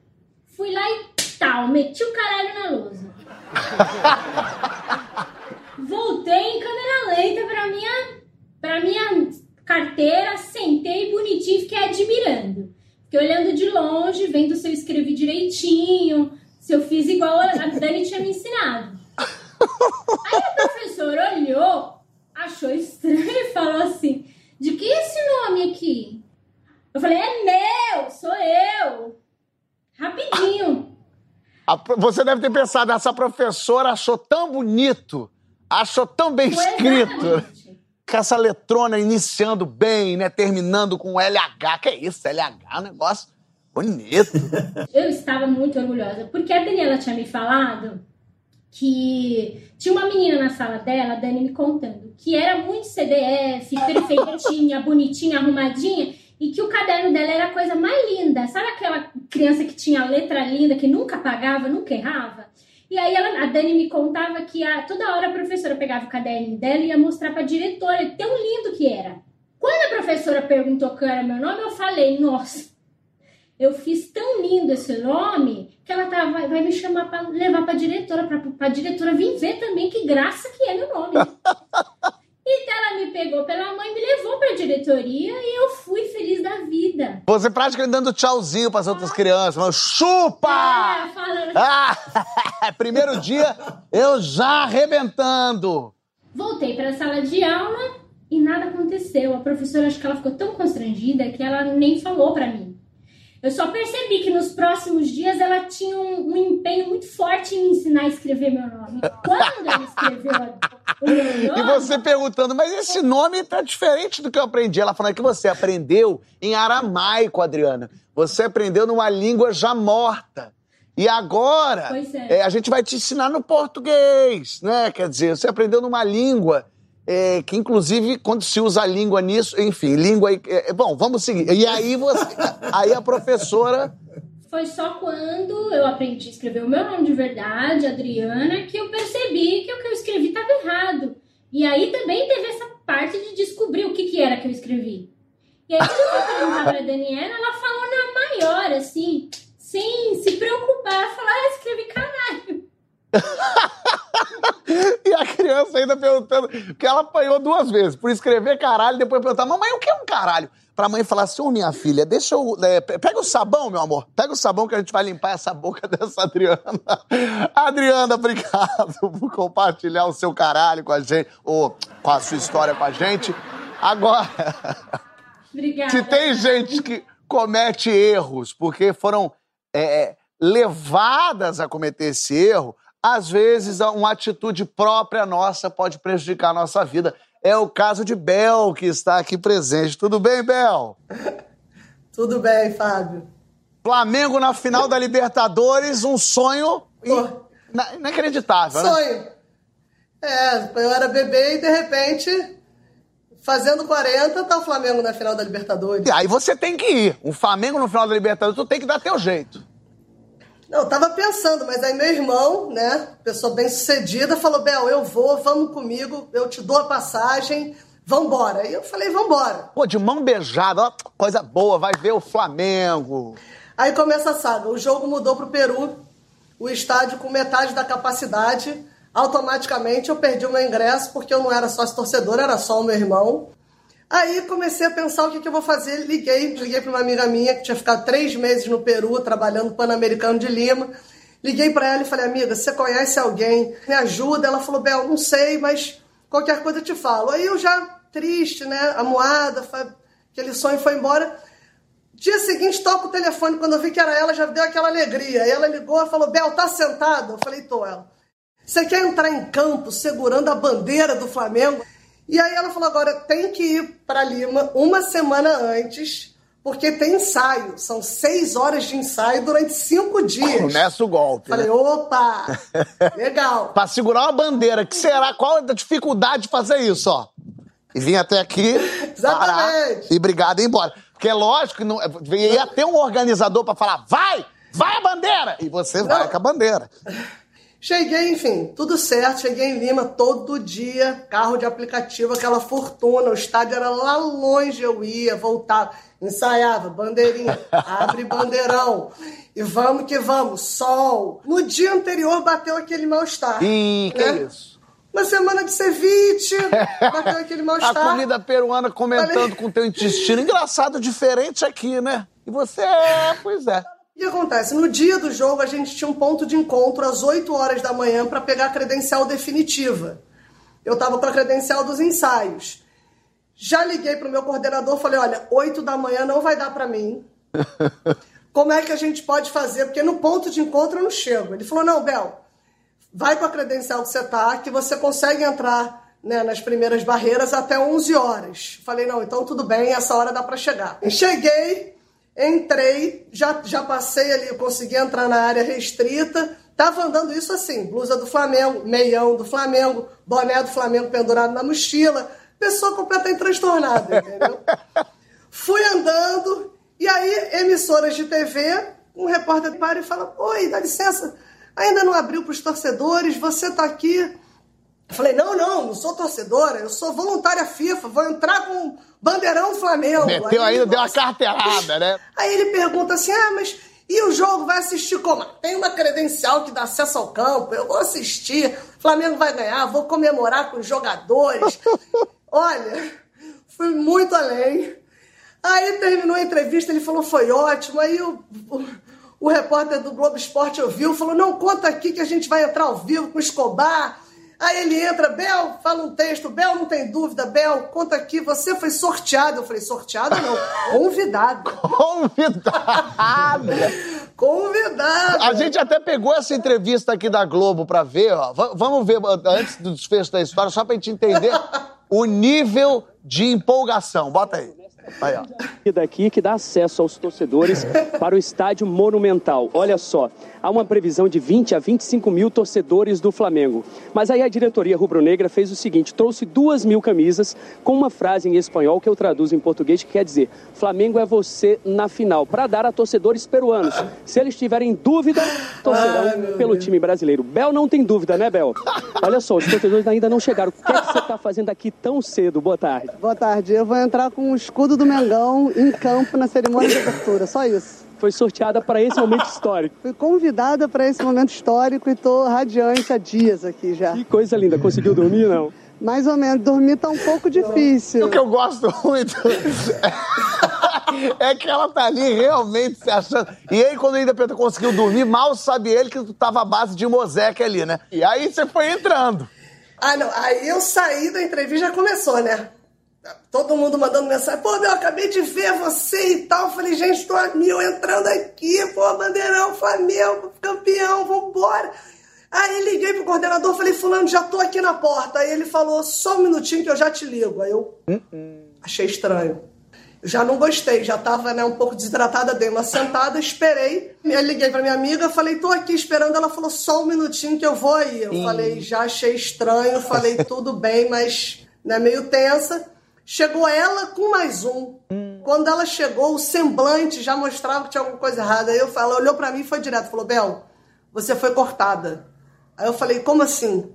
fui lá e tal, meti o caralho na lousa. Voltei em câmera lenta pra minha, pra minha carteira, sentei bonitinho fiquei admirando. Fiquei olhando de longe, vendo se eu escrevi direitinho, se eu fiz igual a Dani tinha me ensinado. Aí a professora olhou, achou estranho e falou assim: De que esse nome aqui? Eu falei: É meu, sou eu. Rapidinho. A Você deve ter pensado, essa professora achou tão bonito, achou tão bem Foi escrito, exatamente. com essa letrona iniciando bem, né? Terminando com LH. Que é isso, LH? É um negócio bonito. Eu estava muito orgulhosa, porque a Daniela tinha me falado que tinha uma menina na sala dela, a Dani me contando, que era muito CDF, perfeitinha, bonitinha, arrumadinha, e que o caderno dela era a coisa mais linda. Sabe aquela criança que tinha letra linda, que nunca apagava, nunca errava? E aí ela- a Dani me contava que a- toda hora a professora pegava o caderninho dela e ia mostrar pra diretora, tão lindo que era. Quando a professora perguntou qual era meu nome, eu falei, nossa, eu fiz tão lindo esse nome que ela tá, vai, vai me chamar pra levar pra diretora, pra, pra diretora vir ver também que graça que é meu nome. ela me pegou pela mãe, me levou pra diretoria e eu fui feliz da vida. Você praticamente dando tchauzinho para as outras crianças, falando, chupa! Ah, falando, Ah, primeiro dia, eu já arrebentando. Voltei para a sala de aula e nada aconteceu. A professora, acho que ela ficou tão constrangida que ela nem falou para mim. Eu só percebi que nos próximos dias ela tinha um, um empenho muito forte em me ensinar a escrever meu nome. Quando ela escreveu o meu E nome, você perguntando, mas esse nome tá diferente do que eu aprendi. Ela falando que você aprendeu em aramaico, Adriana. Você aprendeu numa língua já morta. E agora, é. é, a gente vai te ensinar no português, né? Quer dizer, você aprendeu numa língua é, que, inclusive, quando se usa a língua nisso, enfim, língua. é, bom, vamos seguir. E aí você. aí a professora. foi só quando eu aprendi a escrever o meu nome de verdade, Adriana, que eu percebi que o que eu escrevi estava errado. E aí também teve essa parte de descobrir o que, que era que eu escrevi. E aí, quando eu fui perguntar pra Daniela, ela falou na maior, assim, sem se preocupar. Ela falou, ah, escrevi caralho. E a criança ainda perguntando, porque ela apanhou duas vezes, por escrever caralho, depois perguntar, mamãe, o que é um caralho? Pra mãe falar assim, ô minha filha, deixa eu. é, pe- pega o sabão, meu amor. Pega o sabão que a gente vai limpar essa boca dessa Adriana. Adriana, obrigado por compartilhar o seu caralho com a gente, ou com a sua história com a gente. Agora, Obrigada. se tem gente que comete erros porque foram é, levadas a cometer esse erro, às vezes uma atitude própria nossa pode prejudicar a nossa vida. É o caso de Bel, que está aqui presente. Tudo bem, Bel? Tudo bem, Fábio. Flamengo na final da Libertadores, um sonho inacreditável, né? Sonho. É, eu era bebê e de repente, fazendo 40, tá o Flamengo na final da Libertadores. E aí você tem que ir. Um Flamengo no final da Libertadores, tu tem que dar teu jeito. Não, eu tava pensando, mas aí meu irmão, né, pessoa bem sucedida, falou: Bel, eu vou, vamos comigo, eu te dou a passagem, vambora. E eu falei: vambora. Pô, de mão beijada, ó, coisa boa, vai ver o Flamengo. Aí começa a saga. O jogo mudou pro Peru, o estádio com metade da capacidade. Automaticamente eu perdi o meu ingresso, porque eu não era sócio torcedor, era só o meu irmão. Aí comecei a pensar o que, que eu vou fazer. Liguei, liguei para uma amiga minha que tinha ficado três meses no Peru trabalhando no Pan-Americano de Lima. Liguei para ela e falei, amiga, você conhece alguém? Me ajuda? Ela falou, Bel, não sei, mas qualquer coisa eu te falo. Aí eu já triste, né? Amuada, aquele sonho foi embora. Dia seguinte, toco o telefone. Quando eu vi que era ela, já deu aquela alegria. Aí ela ligou e falou: Bel, tá sentada? Eu falei: tô, ela. Você quer entrar em campo segurando a bandeira do Flamengo? E aí ela falou: agora tem que ir para Lima uma semana antes, porque tem ensaio. São seis horas de ensaio durante cinco dias. Começa o golpe. Falei: né? opa, legal. Para segurar uma bandeira, que será? Qual é a dificuldade de fazer isso, ó? E vim até aqui, parar e obrigado e ir embora. Porque é lógico que não, ia ter um organizador para falar: vai, vai a bandeira! E você não. vai com a bandeira. Cheguei, enfim, tudo certo. Cheguei em Lima todo dia, carro de aplicativo, aquela fortuna. O estádio era lá longe, eu ia, voltava, ensaiava, bandeirinha, abre bandeirão. E vamos que vamos, sol. No dia anterior bateu aquele mal-estar. Ih, que né? isso? Uma semana de ceviche, bateu aquele mal-estar. A comida peruana comentando Falei... com teu intestino. Engraçado, diferente aqui, né? E você é, pois é. O que acontece? No dia do jogo, a gente tinha um ponto de encontro às 8 horas da manhã para pegar a credencial definitiva. Eu estava com a credencial dos ensaios. Já liguei para o meu coordenador, falei: olha, 8 da manhã não vai dar para mim. Como é que a gente pode fazer? Porque no ponto de encontro eu não chego. Ele falou: não, Bel, vai com a credencial que você tá, que você consegue entrar né, nas primeiras barreiras até 11 horas. Falei: não, então tudo bem, essa hora dá para chegar. cheguei, Entrei, já, já passei ali, consegui entrar na área restrita. Tava andando isso assim, blusa do Flamengo, meião do Flamengo, boné do Flamengo pendurado na mochila. Pessoa completamente transtornada, entendeu? Fui andando, e aí, emissoras de TV, um repórter para e fala: Oi, dá licença, ainda não abriu para os torcedores, você está aqui. Eu falei: Não, não, não sou torcedora, eu sou voluntária FIFA, vou entrar com Bandeirão Flamengo. Meteu aí, ainda, deu uma carteirada, né? Aí ele pergunta assim: ah, mas e o jogo vai assistir como? Tem uma credencial que dá acesso ao campo, eu vou assistir, Flamengo vai ganhar, vou comemorar com os jogadores. Olha, fui muito além. Aí terminou a entrevista, ele falou: foi ótimo. Aí o, o, o repórter do Globo Esporte ouviu, falou: não, conta aqui que a gente vai entrar ao vivo com o Escobar Aí ele entra, Bel, fala um texto, Bel, não tem dúvida, Bel, conta aqui, você foi sorteado. Eu falei, sorteado não, convidado. Convidado. convidado. A gente até pegou essa entrevista aqui da Globo pra ver, ó. V vamos ver antes do desfecho da história, só pra gente entender o nível de empolgação. Bota aí. Aí, ó. E daqui que dá acesso aos torcedores para o estádio Monumental. Olha só, há uma previsão de 20 a 25 mil torcedores do Flamengo. Mas aí a diretoria rubro-negra fez o seguinte: trouxe duas mil camisas com uma frase em espanhol que eu traduzo em português que quer dizer: Flamengo é você na final, para dar a torcedores peruanos. Se eles tiverem dúvida, torcerão Ai, pelo Deus. time brasileiro. Bel não tem dúvida, né, Bel? Olha só, os torcedores ainda não chegaram. O que, é que você está fazendo aqui tão cedo? Boa tarde. Boa tarde. Eu vou entrar com o escudo do Mengão em campo na cerimônia de abertura, só isso foi sorteada para esse momento histórico. Fui convidada para esse momento histórico e estou radiante há dias aqui já. Que coisa linda. Conseguiu dormir, não? Mais ou menos. Dormir tá um pouco difícil. O que eu gosto muito é que ela tá ali realmente se achando. E aí, quando ainda Pedro conseguiu dormir, mal sabe ele que tu tava à base de moseque ali, né? E aí você foi entrando. Ah, não. Aí eu saí da entrevista já começou, né? Todo mundo mandando mensagem, pô, meu, acabei de ver você e tal. Falei, gente, tô a mil entrando aqui, pô, bandeirão, Flamengo, campeão, vambora. Aí liguei pro coordenador, falei, fulano, já tô aqui na porta. Aí ele falou, só um minutinho que eu já te ligo. Aí eu achei estranho. Eu já não gostei, já tava né, um pouco desidratada, dei uma sentada, esperei. Eu liguei pra minha amiga, falei, tô aqui esperando. Ela falou, só um minutinho que eu vou aí. Eu falei, já achei estranho, falei, tudo bem, mas né, meio tensa. Chegou ela com mais um. Quando ela chegou, o semblante já mostrava que tinha alguma coisa errada. Aí eu, ela olhou para mim e foi direto. Falou, Bel, você foi cortada. Aí eu falei, como assim?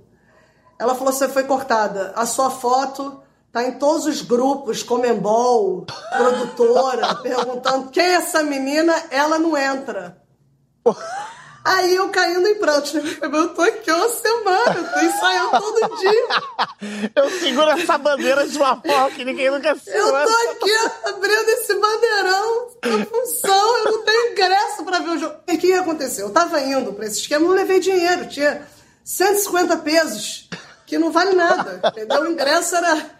Ela falou, você foi cortada. A sua foto tá em todos os grupos, Comembol, produtora, perguntando quem é essa menina, ela não entra. Aí eu caindo em prantos, né? Eu tô aqui uma semana, eu tô ensaiando todo dia. Eu seguro essa bandeira de uma forma que ninguém nunca Eu segura. tô aqui abrindo esse bandeirão na função, eu não tenho ingresso pra ver o jogo. E o que aconteceu? Eu tava indo pra esse esquema, não levei dinheiro, tinha 150 pesos, que não vale nada, entendeu? O ingresso era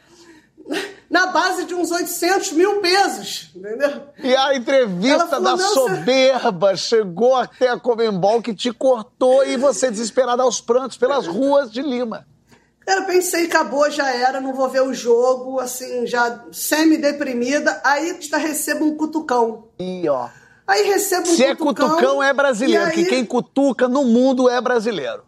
na base de uns 800 mil pesos, entendeu? E a entrevista falou, da "Não, você-" soberba chegou até a Comembol que te cortou e você desesperada aos prantos pelas ruas de Lima. Cara, pensei, acabou, já era, não vou ver o jogo, assim, já semi-deprimida. Aí recebo um cutucão. E ó, Aí recebo um se é cutucão. cutucão é brasileiro, e que aí- quem cutuca no mundo é brasileiro.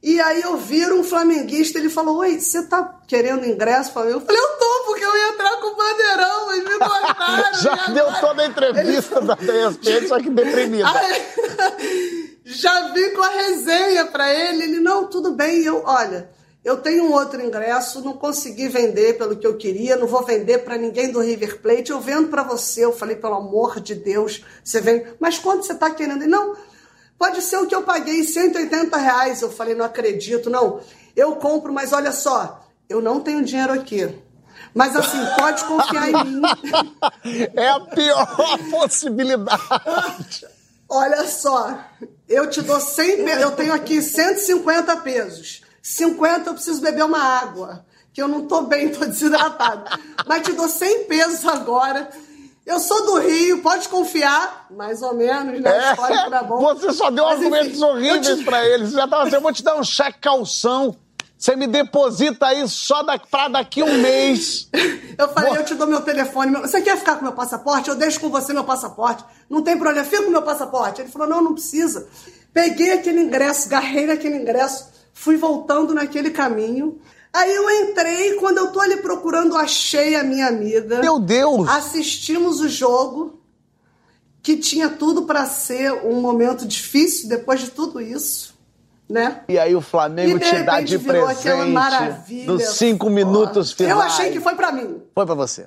E aí eu viro um flamenguista, ele falou, oi, você tá querendo ingresso para Eu falei, eu tô, porque eu ia entrar com o bandeirão, mas me cortaram. Já deu agora?" toda a entrevista da ESPN, só que deprimida. Aí, já vim com a resenha pra ele. Ele, não, tudo bem. E Eu, olha, eu tenho um outro ingresso, não consegui vender pelo que eu queria, não vou vender pra ninguém do River Plate, eu vendo pra você. Eu falei, pelo amor de Deus, você vem. Mas quanto você tá querendo? Ele, não, pode ser o que eu paguei, 180 reais. Eu falei, não acredito, não. Eu compro, mas olha só, eu não tenho dinheiro aqui. Mas assim, pode confiar em mim. É a pior possibilidade. Olha só, eu te dou 100 pesos, eu tenho aqui 150 pesos. 50 eu preciso beber uma água, que eu não tô bem, tô desidratado. Mas te dou 100 pesos agora. Eu sou do Rio, pode confiar, mais ou menos, né? É, Histórico era bom. você só deu Mas, argumentos enfim, horríveis te- pra eles. Você já tava assim, eu vou te dar um cheque calção. Você me deposita aí só da, pra daqui um mês. Eu falei, eu te dou meu telefone. meu- Você quer ficar com meu passaporte? Eu deixo com você meu passaporte. Não tem problema, fica com meu passaporte. Ele falou, não, não precisa. Peguei aquele ingresso, garrei naquele ingresso, fui voltando naquele caminho. Aí eu entrei, quando eu tô ali procurando, achei a minha amiga. Meu Deus! Assistimos o jogo, que tinha tudo para ser um momento difícil depois de tudo isso, né? E aí o Flamengo E de te dá de virou aquela presente maravilha. dos cinco minutos finais. Eu achei que foi para mim. Foi pra você.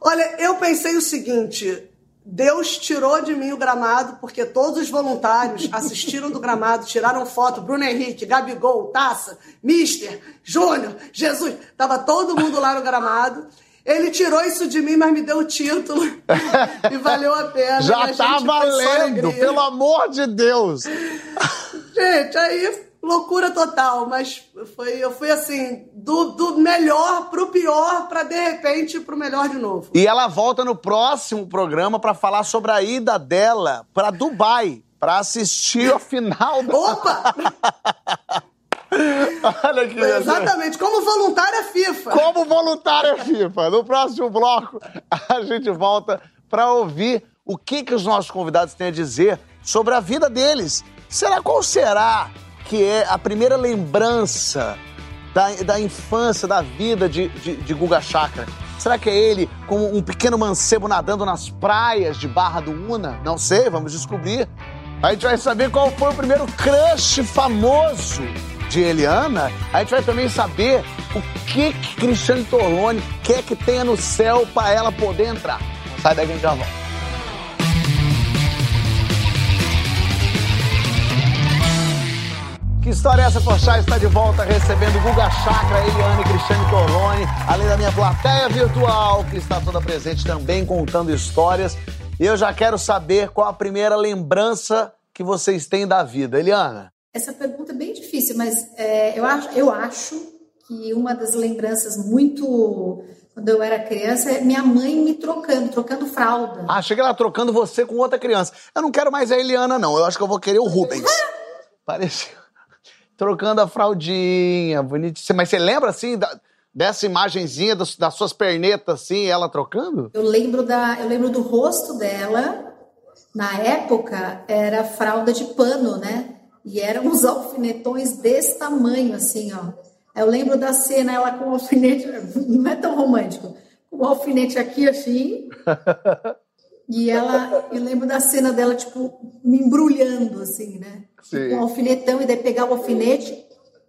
Olha, eu pensei o seguinte: Deus tirou de mim o gramado, porque todos os voluntários assistiram do gramado, tiraram foto, Bruno Henrique, Gabigol, Taça, Mister, Júnior, Jesus, tava todo mundo lá no gramado. Ele tirou isso de mim, mas me deu o título. e valeu a pena. a Já gente tá valendo, pelo amor de Deus. Gente, aí loucura total, mas foi, eu fui assim, do, do melhor pro pior, pra de repente pro melhor de novo. E ela volta no próximo programa pra falar sobre a ida dela pra Dubai, pra assistir a final da... Opa! Olha que Exatamente, como voluntária FIFA. Como voluntária FIFA. No próximo bloco, a gente volta para ouvir o que, que os nossos convidados têm a dizer sobre a vida deles. Será qual será que é a primeira lembrança da, da infância, da vida de, de, de Guga Chakra? Será que é ele como um pequeno mancebo nadando nas praias de Barra do Una? Não sei, vamos descobrir. A gente vai saber qual foi o primeiro crush famoso de Eliana. A gente vai também saber o que, que Cristiane Torlone quer que tenha no céu para ela poder entrar. Sai daí que a gente já volta. Que história é essa, Pochá? Está de volta recebendo Guga Chakra, Eliane e Cristiane Torlone, além da minha plateia virtual, que está toda presente também contando histórias. E eu já quero saber qual a primeira lembrança que vocês têm da vida. Eliana? Essa pergunta é bem difícil, mas é, eu, acho, eu acho que uma das lembranças muito. Quando eu era criança, é minha mãe me trocando, trocando fralda. Ah, chega lá trocando você com outra criança. Eu não quero mais a Eliana, não. Eu acho que eu vou querer o Rubens. Pareceu. Trocando a fraldinha, bonitinha. Mas você lembra, assim, da- dessa imagenzinha das, das suas pernetas, assim, ela trocando? Eu lembro, da, eu lembro do rosto dela. Na época, era fralda de pano, né? E eram uns alfinetões desse tamanho, assim, ó. Eu lembro da cena, ela com o alfinete, não é tão romântico, com o alfinete aqui, assim, e ela, eu lembro da cena dela, tipo, me embrulhando, assim, né? Sim. Com o alfinetão, e daí pegava o alfinete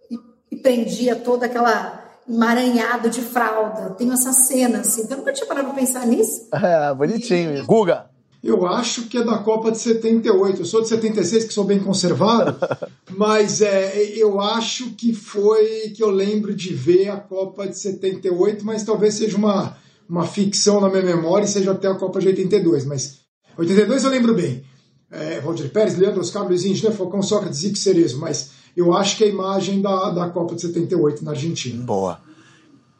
e, e prendia toda aquela emaranhado de fralda. Tenho essa cena, assim, que eu nunca tinha parado pra pensar nisso. É, bonitinho. isso. Guga. Eu acho que é da Copa de 78. Eu sou de 76, que sou bem conservado, mas é, eu acho que foi que eu lembro de ver a Copa de 78, mas talvez seja uma, uma ficção na minha memória e seja até a Copa de 82. Mas 82 eu lembro bem. É, Valdir Pérez, Leandro Oscar, Luiz Ingê, Falcão, Sócrates e Cerezo, mas eu acho que é a imagem da, da Copa de 78 na Argentina. Boa.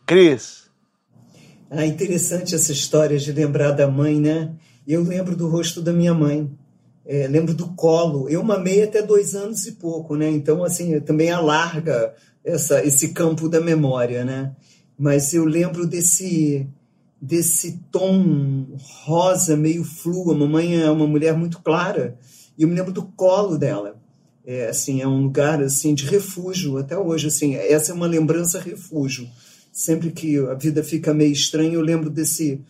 Cris. Ah, interessante essa história de lembrar da mãe, né? Eu lembro do rosto da minha mãe. É, lembro do colo. Eu mamei até dois anos e pouco, né? Então, assim, também alarga essa, esse campo da memória, né? Mas eu lembro desse desse tom rosa meio flu. A mamãe é uma mulher muito clara. E eu me lembro do colo dela. É, assim, é um lugar assim de refúgio até hoje. Assim, essa é uma lembrança refúgio. Sempre que a vida fica meio estranha, eu lembro desse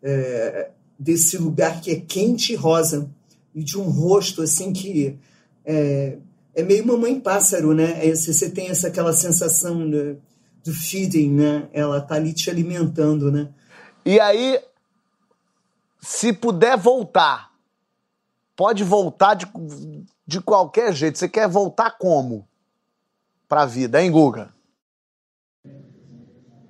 é, desse lugar que é quente e rosa e de um rosto assim que é, é meio mamãe pássaro, né? É, você tem essa aquela sensação do, do feeding, né? Ela tá ali te alimentando, né? E aí, se puder voltar, pode voltar de, de qualquer jeito. Você quer voltar como para a vida, hein, Guga?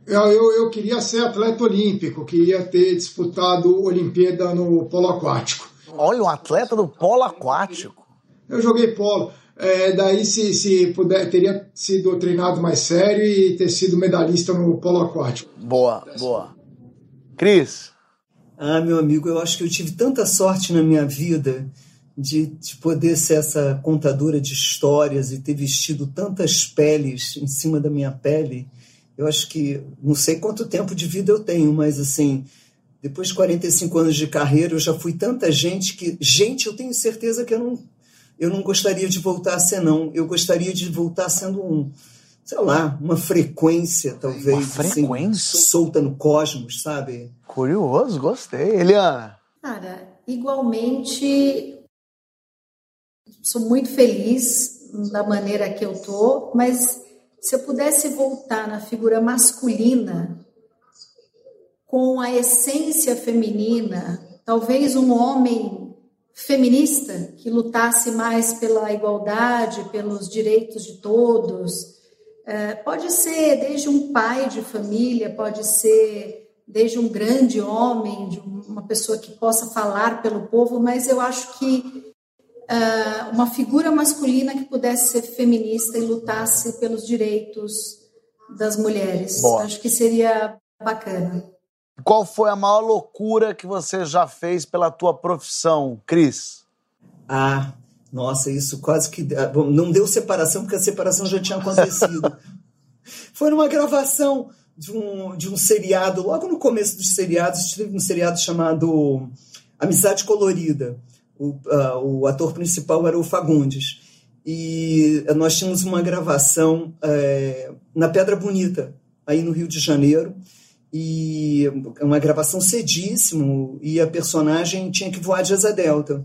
Eu, eu, eu, queria ser atleta olímpico, queria ter disputado Olimpíada no polo aquático. Olha, um atleta do polo aquático. Eu joguei polo. É, daí, se, se puder, teria sido treinado mais sério e ter sido medalhista no polo aquático. Boa, boa. Cris? Ah, meu amigo, eu acho que eu tive tanta sorte na minha vida de, de poder ser essa contadora de histórias e ter vestido tantas peles em cima da minha pele. Eu acho que não sei quanto tempo de vida eu tenho, mas assim, depois de 45 anos de carreira, eu já fui tanta gente que. Gente, eu tenho certeza que eu não, eu não gostaria de voltar a ser, não. Eu gostaria de voltar sendo um sei lá, uma frequência, talvez. Uma assim, frequência? Assim, solta no cosmos, sabe? Curioso, gostei. Eliana? Cara, igualmente, sou muito feliz da maneira que eu tô, mas se eu pudesse voltar na figura masculina, com a essência feminina, talvez um homem feminista que lutasse mais pela igualdade, pelos direitos de todos, é, pode ser desde um pai de família, pode ser desde um grande homem, de uma pessoa que possa falar pelo povo, mas eu acho que uh, uma figura masculina que pudesse ser feminista e lutasse pelos direitos das mulheres. Boa. Acho que seria bacana. Qual foi a maior loucura que você já fez pela tua profissão, Cris? Ah, nossa, isso quase que. Ah, bom, não deu separação, porque a separação já tinha acontecido. Foi numa gravação de um, de um seriado, logo no começo dos seriados, teve um seriado chamado Amizade Colorida. O, uh, o ator principal era o Fagundes. E nós tínhamos uma gravação é, na Pedra Bonita, aí no Rio de Janeiro. E uma gravação cedíssimo, e a personagem tinha que voar de asa delta.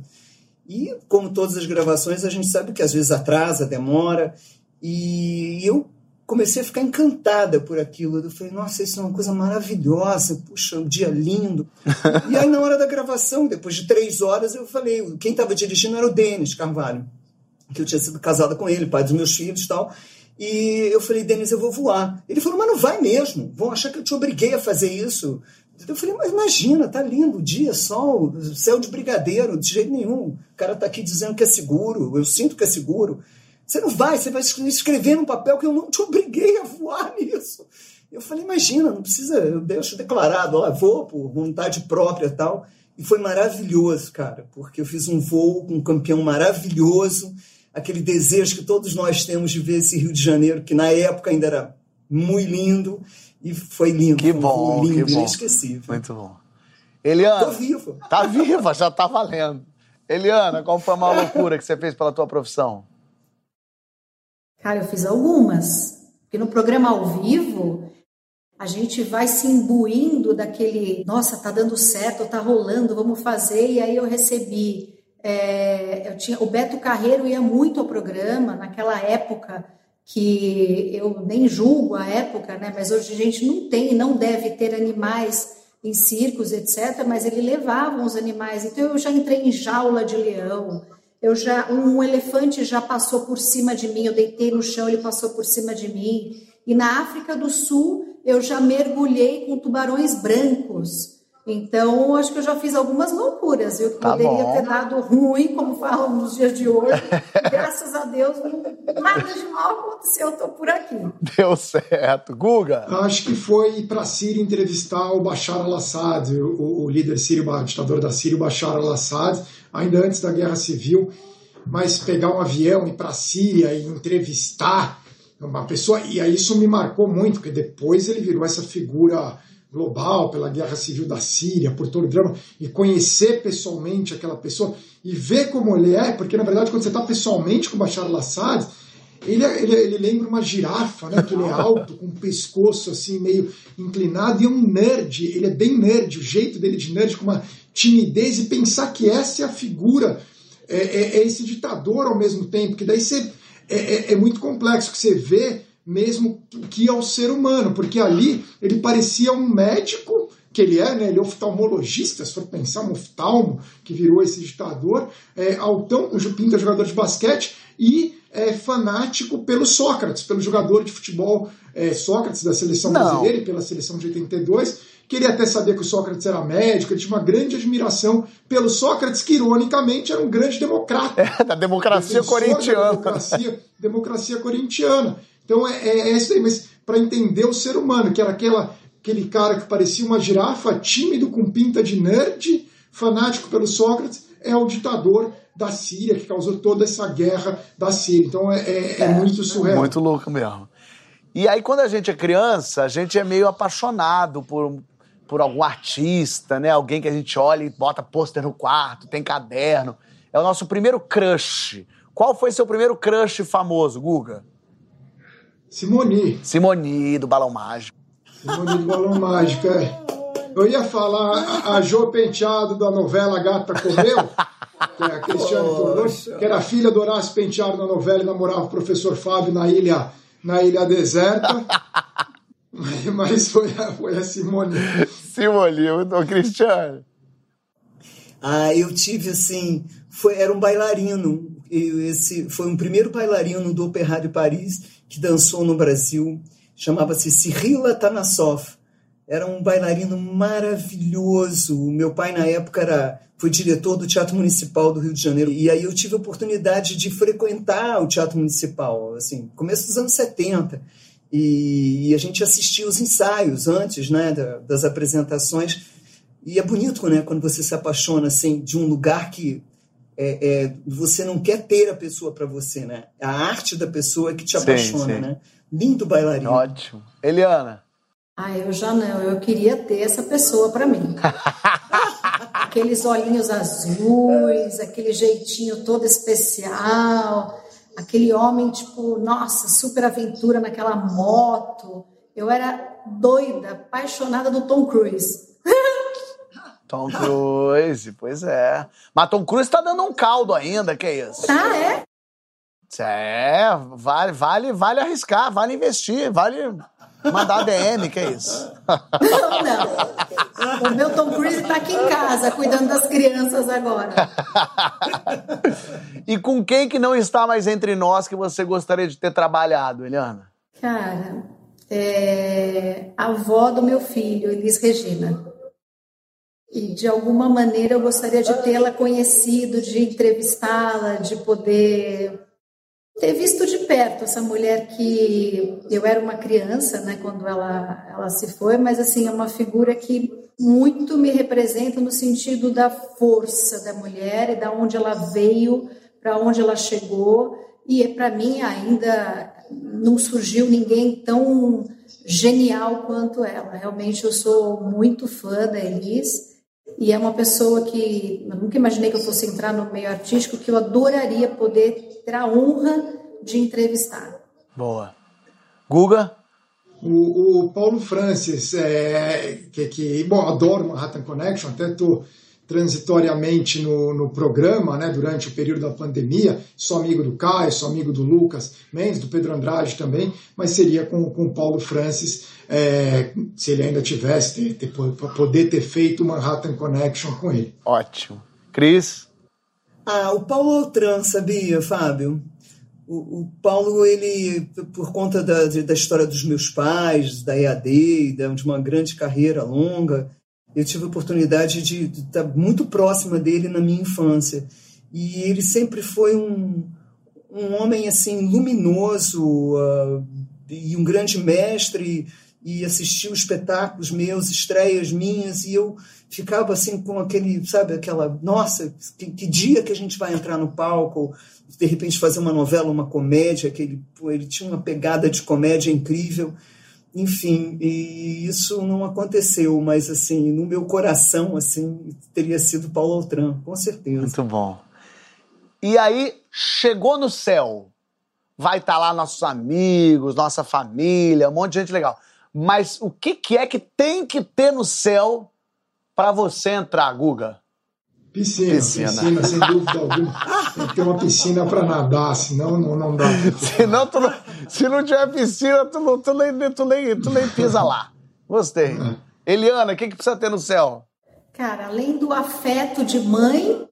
E, como todas as gravações, a gente sabe que às vezes atrasa, demora. E eu comecei a ficar encantada por aquilo. Eu falei, nossa, isso é uma coisa maravilhosa, puxa, um dia lindo. e aí, na hora da gravação, depois de três horas, eu falei, quem estava dirigindo era o Denis Carvalho, que eu tinha sido casada com ele, pai dos meus filhos e tal. E eu falei, Denis, eu vou voar. Ele falou, mas não vai mesmo, vão achar que eu te obriguei a fazer isso. Eu falei, mas imagina, tá lindo o dia, sol, céu de brigadeiro, de jeito nenhum. O cara tá aqui dizendo que é seguro, eu sinto que é seguro. Você não vai, você vai escrever num papel que eu não te obriguei a voar nisso. Eu falei, imagina, não precisa, eu deixo declarado, ó, vou por vontade própria e tal. E foi maravilhoso, cara, porque eu fiz um voo com um campeão maravilhoso, aquele desejo que todos nós temos de ver esse Rio de Janeiro, que na época ainda era muito lindo. E foi lindo. Que bom, foi lindo, que bom. inesquecível. Muito bom. Eliana. Tô viva. Tá viva, já tá valendo. Eliana, qual foi a maior loucura que você fez pela tua profissão? Cara, eu fiz algumas. Porque no programa ao vivo, a gente vai se imbuindo daquele, nossa, tá dando certo, tá rolando, vamos fazer. E aí eu recebi. É, eu tinha, o Beto Carreiro ia muito ao programa naquela época que eu nem julgo a época, né? Mas hoje a gente não tem e não deve ter animais em circos, etc., mas ele levava os animais. Então eu já entrei em jaula de leão. Eu já um elefante já passou por cima de mim, eu deitei no chão, ele passou por cima de mim. E na África do Sul, eu já mergulhei com tubarões brancos. Então, acho que eu já fiz algumas loucuras, viu? Que Tá poderia bom. ter dado ruim, como falam nos dias de hoje. Graças a Deus, nada de mal aconteceu, eu tô por aqui. Deu certo. Guga? Acho que foi para a Síria entrevistar o Bashar al-Assad, o, o líder sírio, o ditador da Síria, o Bashar al-Assad, ainda antes da Guerra Civil. Mas pegar um avião e ir para a Síria e entrevistar uma pessoa. E aí isso me marcou muito, porque depois ele virou essa figura global pela Guerra Civil da Síria, por todo o drama, e conhecer pessoalmente aquela pessoa e ver como ele é, porque na verdade quando você está pessoalmente com o Bashar al-Assad, ele, é- ele, é- ele lembra uma girafa, né? Que ele é alto, com o pescoço assim meio inclinado e é um nerd. Ele é bem nerd, o jeito dele de nerd com uma timidez e pensar que essa é a figura, é, é- é esse ditador ao mesmo tempo, que daí você é, é- é muito complexo que você vê mesmo que é o ser humano, porque ali ele parecia um médico que ele é, né? Ele é oftalmologista, se for pensar, um oftalmo que virou esse ditador, é, altão, o é jogador de basquete e é fanático pelo Sócrates, pelo jogador de futebol é, Sócrates da seleção Não. brasileira e pela seleção de 82. Queria até saber que o Sócrates era médico, ele tinha uma grande admiração pelo Sócrates, que ironicamente era um grande democrata É, da democracia defensor da corintiana. Democracia, democracia corintiana. Então é, é, é isso aí, mas para entender o ser humano, que era aquela, aquele cara que parecia uma girafa, tímido, com pinta de nerd, fanático pelo Sócrates, é o ditador da Síria, que causou toda essa guerra da Síria. Então é, é- é muito surreal. Muito louco mesmo. E aí, quando a gente é criança, a gente é meio apaixonado por, por algum artista, né? Alguém que a gente olha e bota pôster no quarto, tem caderno. É o nosso primeiro crush. Qual foi seu primeiro crush famoso, Guga? Simoni, Simoni, do Balão Mágico. Simoni do Balão Mágico, é. Eu ia falar a, a Jo Penteado da novela Gata Comeu, que é a Cristiane Tornor, que era filha do Horácio Penteado na novela e namorava o professor Fábio na ilha, na ilha deserta. Mas, mas foi, a, foi a Simone. Simoni, o Cristiano. Ah, eu tive assim, foi, era um bailarino. Esse foi um primeiro bailarino do Opéra de Paris que dançou no Brasil. Chamava-se Cyril Atanasoff. Era um bailarino maravilhoso. O meu pai na época era foi diretor do Teatro Municipal do Rio de Janeiro. E aí eu tive a oportunidade de frequentar o Teatro Municipal, assim, começo dos anos 70. E, e a gente assistia os ensaios antes, né, da- das apresentações. E é bonito, né, quando você se apaixona assim de um lugar que é, é, você não quer ter a pessoa para você, né? A arte da pessoa é que te Sim, apaixona, sim. né? Lindo bailarino. Ótimo. Eliana. Ah, eu já não, eu queria ter essa pessoa para mim. Aqueles olhinhos azuis, aquele jeitinho todo especial, aquele homem, tipo, nossa, super aventura naquela moto. Eu era doida, apaixonada do Tom Cruise. Tom Cruise, pois é. Mas Tom Cruise tá dando um caldo ainda, que é isso? Ah, é? É, vale, vale, vale arriscar, vale investir, vale mandar DM, que é isso? Não, não. O meu Tom Cruise tá aqui em casa, cuidando das crianças agora. E com quem que não está mais entre nós que você gostaria de ter trabalhado, Eliana? Cara, é a avó do meu filho, Elis Regina. E de alguma maneira eu gostaria de tê-la conhecido, de entrevistá-la, de poder ter visto de perto essa mulher que eu era uma criança, né, quando ela ela se foi, mas assim é uma figura que muito me representa no sentido da força da mulher e da onde ela veio, para onde ela chegou e para mim ainda não surgiu ninguém tão genial quanto ela. Realmente eu sou muito fã da Elis e é uma pessoa que eu nunca imaginei que eu fosse entrar no meio artístico, que eu adoraria poder ter a honra de entrevistar. Boa. Guga? O, o Paulo Francis, é, que, que, bom, adoro Manhattan Connection, até tô transitoriamente no, no programa, né, durante o período da pandemia. Sou amigo do Caio, sou amigo do Lucas Mendes, do Pedro Andrade também, mas seria com, com o Paulo Francis, é, se ele ainda tivesse, ter, ter, poder ter feito uma Manhattan Connection com ele. Ótimo. Cris? Ah, o Paulo Altran, sabia, Fábio? O, o, Paulo, ele, por conta da, da história dos meus pais, da EAD, de uma grande carreira longa, eu tive a oportunidade de, estar muito próxima dele na minha infância. E ele sempre foi um, um homem assim luminoso uh, e um grande mestre e assistiu espetáculos meus, estreias minhas, e eu ficava assim com aquele, sabe, aquela, nossa, que, que, dia que a gente vai entrar no palco, de repente fazer uma novela, uma comédia, que ele, ele tinha uma pegada de comédia incrível, enfim, e isso não aconteceu, mas assim, no meu coração, assim, teria sido Paulo Altran, com certeza. Muito bom. E aí, chegou no céu, vai estar tá lá nossos amigos, nossa família, um monte de gente legal. Mas o que, que é que tem que ter no céu para você entrar, Guga? Piscina, piscina, piscina, sem dúvida alguma. Tem que ter uma piscina para nadar, senão não, não dá. Senão tu não, se não tiver piscina, tu, não, tu, nem, tu, nem, tu nem pisa lá. Gostei. É. Eliana, o que, que precisa ter no céu? Cara, além do afeto de mãe,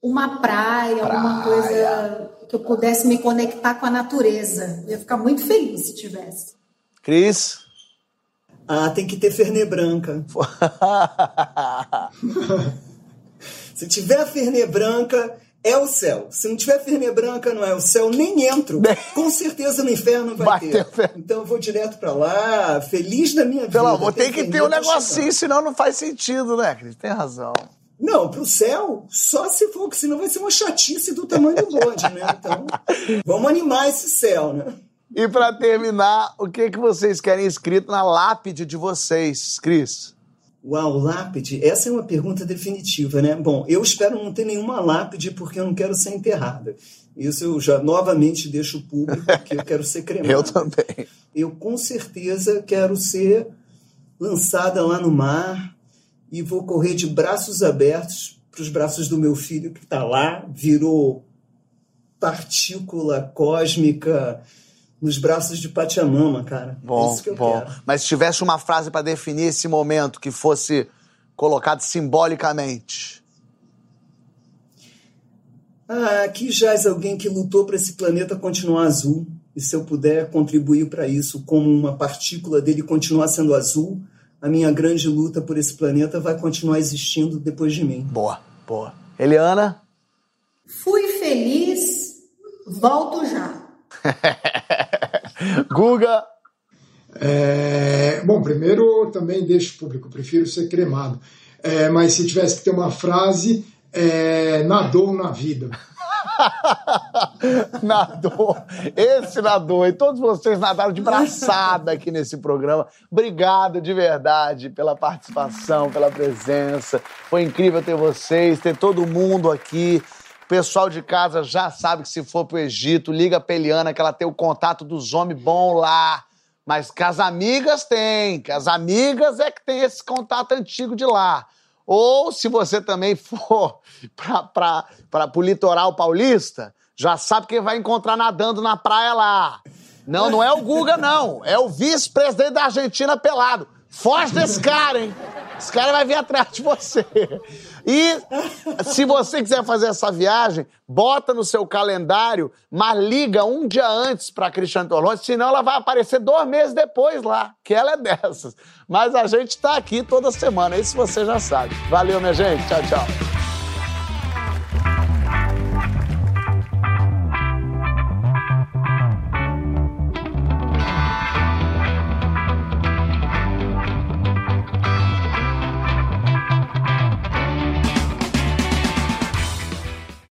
uma praia, praia, alguma coisa que eu pudesse me conectar com a natureza. Eu ia ficar muito feliz se tivesse. Cris? Ah, tem que ter Fernet Branca. Se tiver Fernet Branca, é o céu. Se não tiver Fernet Branca, não é o céu, nem entro. Com certeza no inferno vai, vai ter. ter. Então eu vou direto para lá, feliz da minha vida. Pelo tem que ter um negocinho, senão não faz sentido, né, Cris? Tem razão. Não, pro céu, só se for, que senão vai ser uma chatice do tamanho do bonde, né? Então, vamos animar esse céu, né? E para terminar, o que, que vocês querem escrito na lápide de vocês, Cris? Uau, lápide? Essa é uma pergunta definitiva, né? Bom, eu espero não ter nenhuma lápide porque eu não quero ser enterrada. Isso eu já novamente deixo público, porque eu quero ser cremada. eu também. Eu com certeza quero ser lançada lá no mar e vou correr de braços abertos para os braços do meu filho que está lá, virou partícula cósmica nos braços de Pachamama, cara. É bom, é bom. Quero. Mas se tivesse uma frase para definir esse momento que fosse colocado simbolicamente. Ah, aqui jaz alguém que lutou para esse planeta continuar azul. E se eu puder contribuir para isso, como uma partícula dele continuar sendo azul, a minha grande luta por esse planeta vai continuar existindo depois de mim. Boa, boa. Eliana? Fui feliz, volto já. Guga. É, bom, primeiro também deixo público, prefiro ser cremado. É, mas se tivesse que ter uma frase, é, nadou na vida. nadou, esse nadou, e todos vocês nadaram de braçada aqui nesse programa. Obrigado de verdade pela participação, pela presença. Foi incrível ter vocês, ter todo mundo aqui. Pessoal de casa já sabe que se for pro Egito, liga pra Eliana que ela tem o contato dos homens bom lá. Mas que as amigas têm, que as amigas é que tem esse contato antigo de lá. Ou se você também for para o litoral paulista, já sabe quem vai encontrar nadando na praia lá. Não, não é o Guga, não. É o vice-presidente da Argentina pelado. Foge desse cara, hein? Esse cara vai vir atrás de você. E se você quiser fazer essa viagem, bota no seu calendário, mas liga um dia antes para Cristiane Torlonge, senão ela vai aparecer dois meses depois lá, que ela é dessas. Mas a gente está aqui toda semana, isso você já sabe. Valeu, minha gente. Tchau, tchau.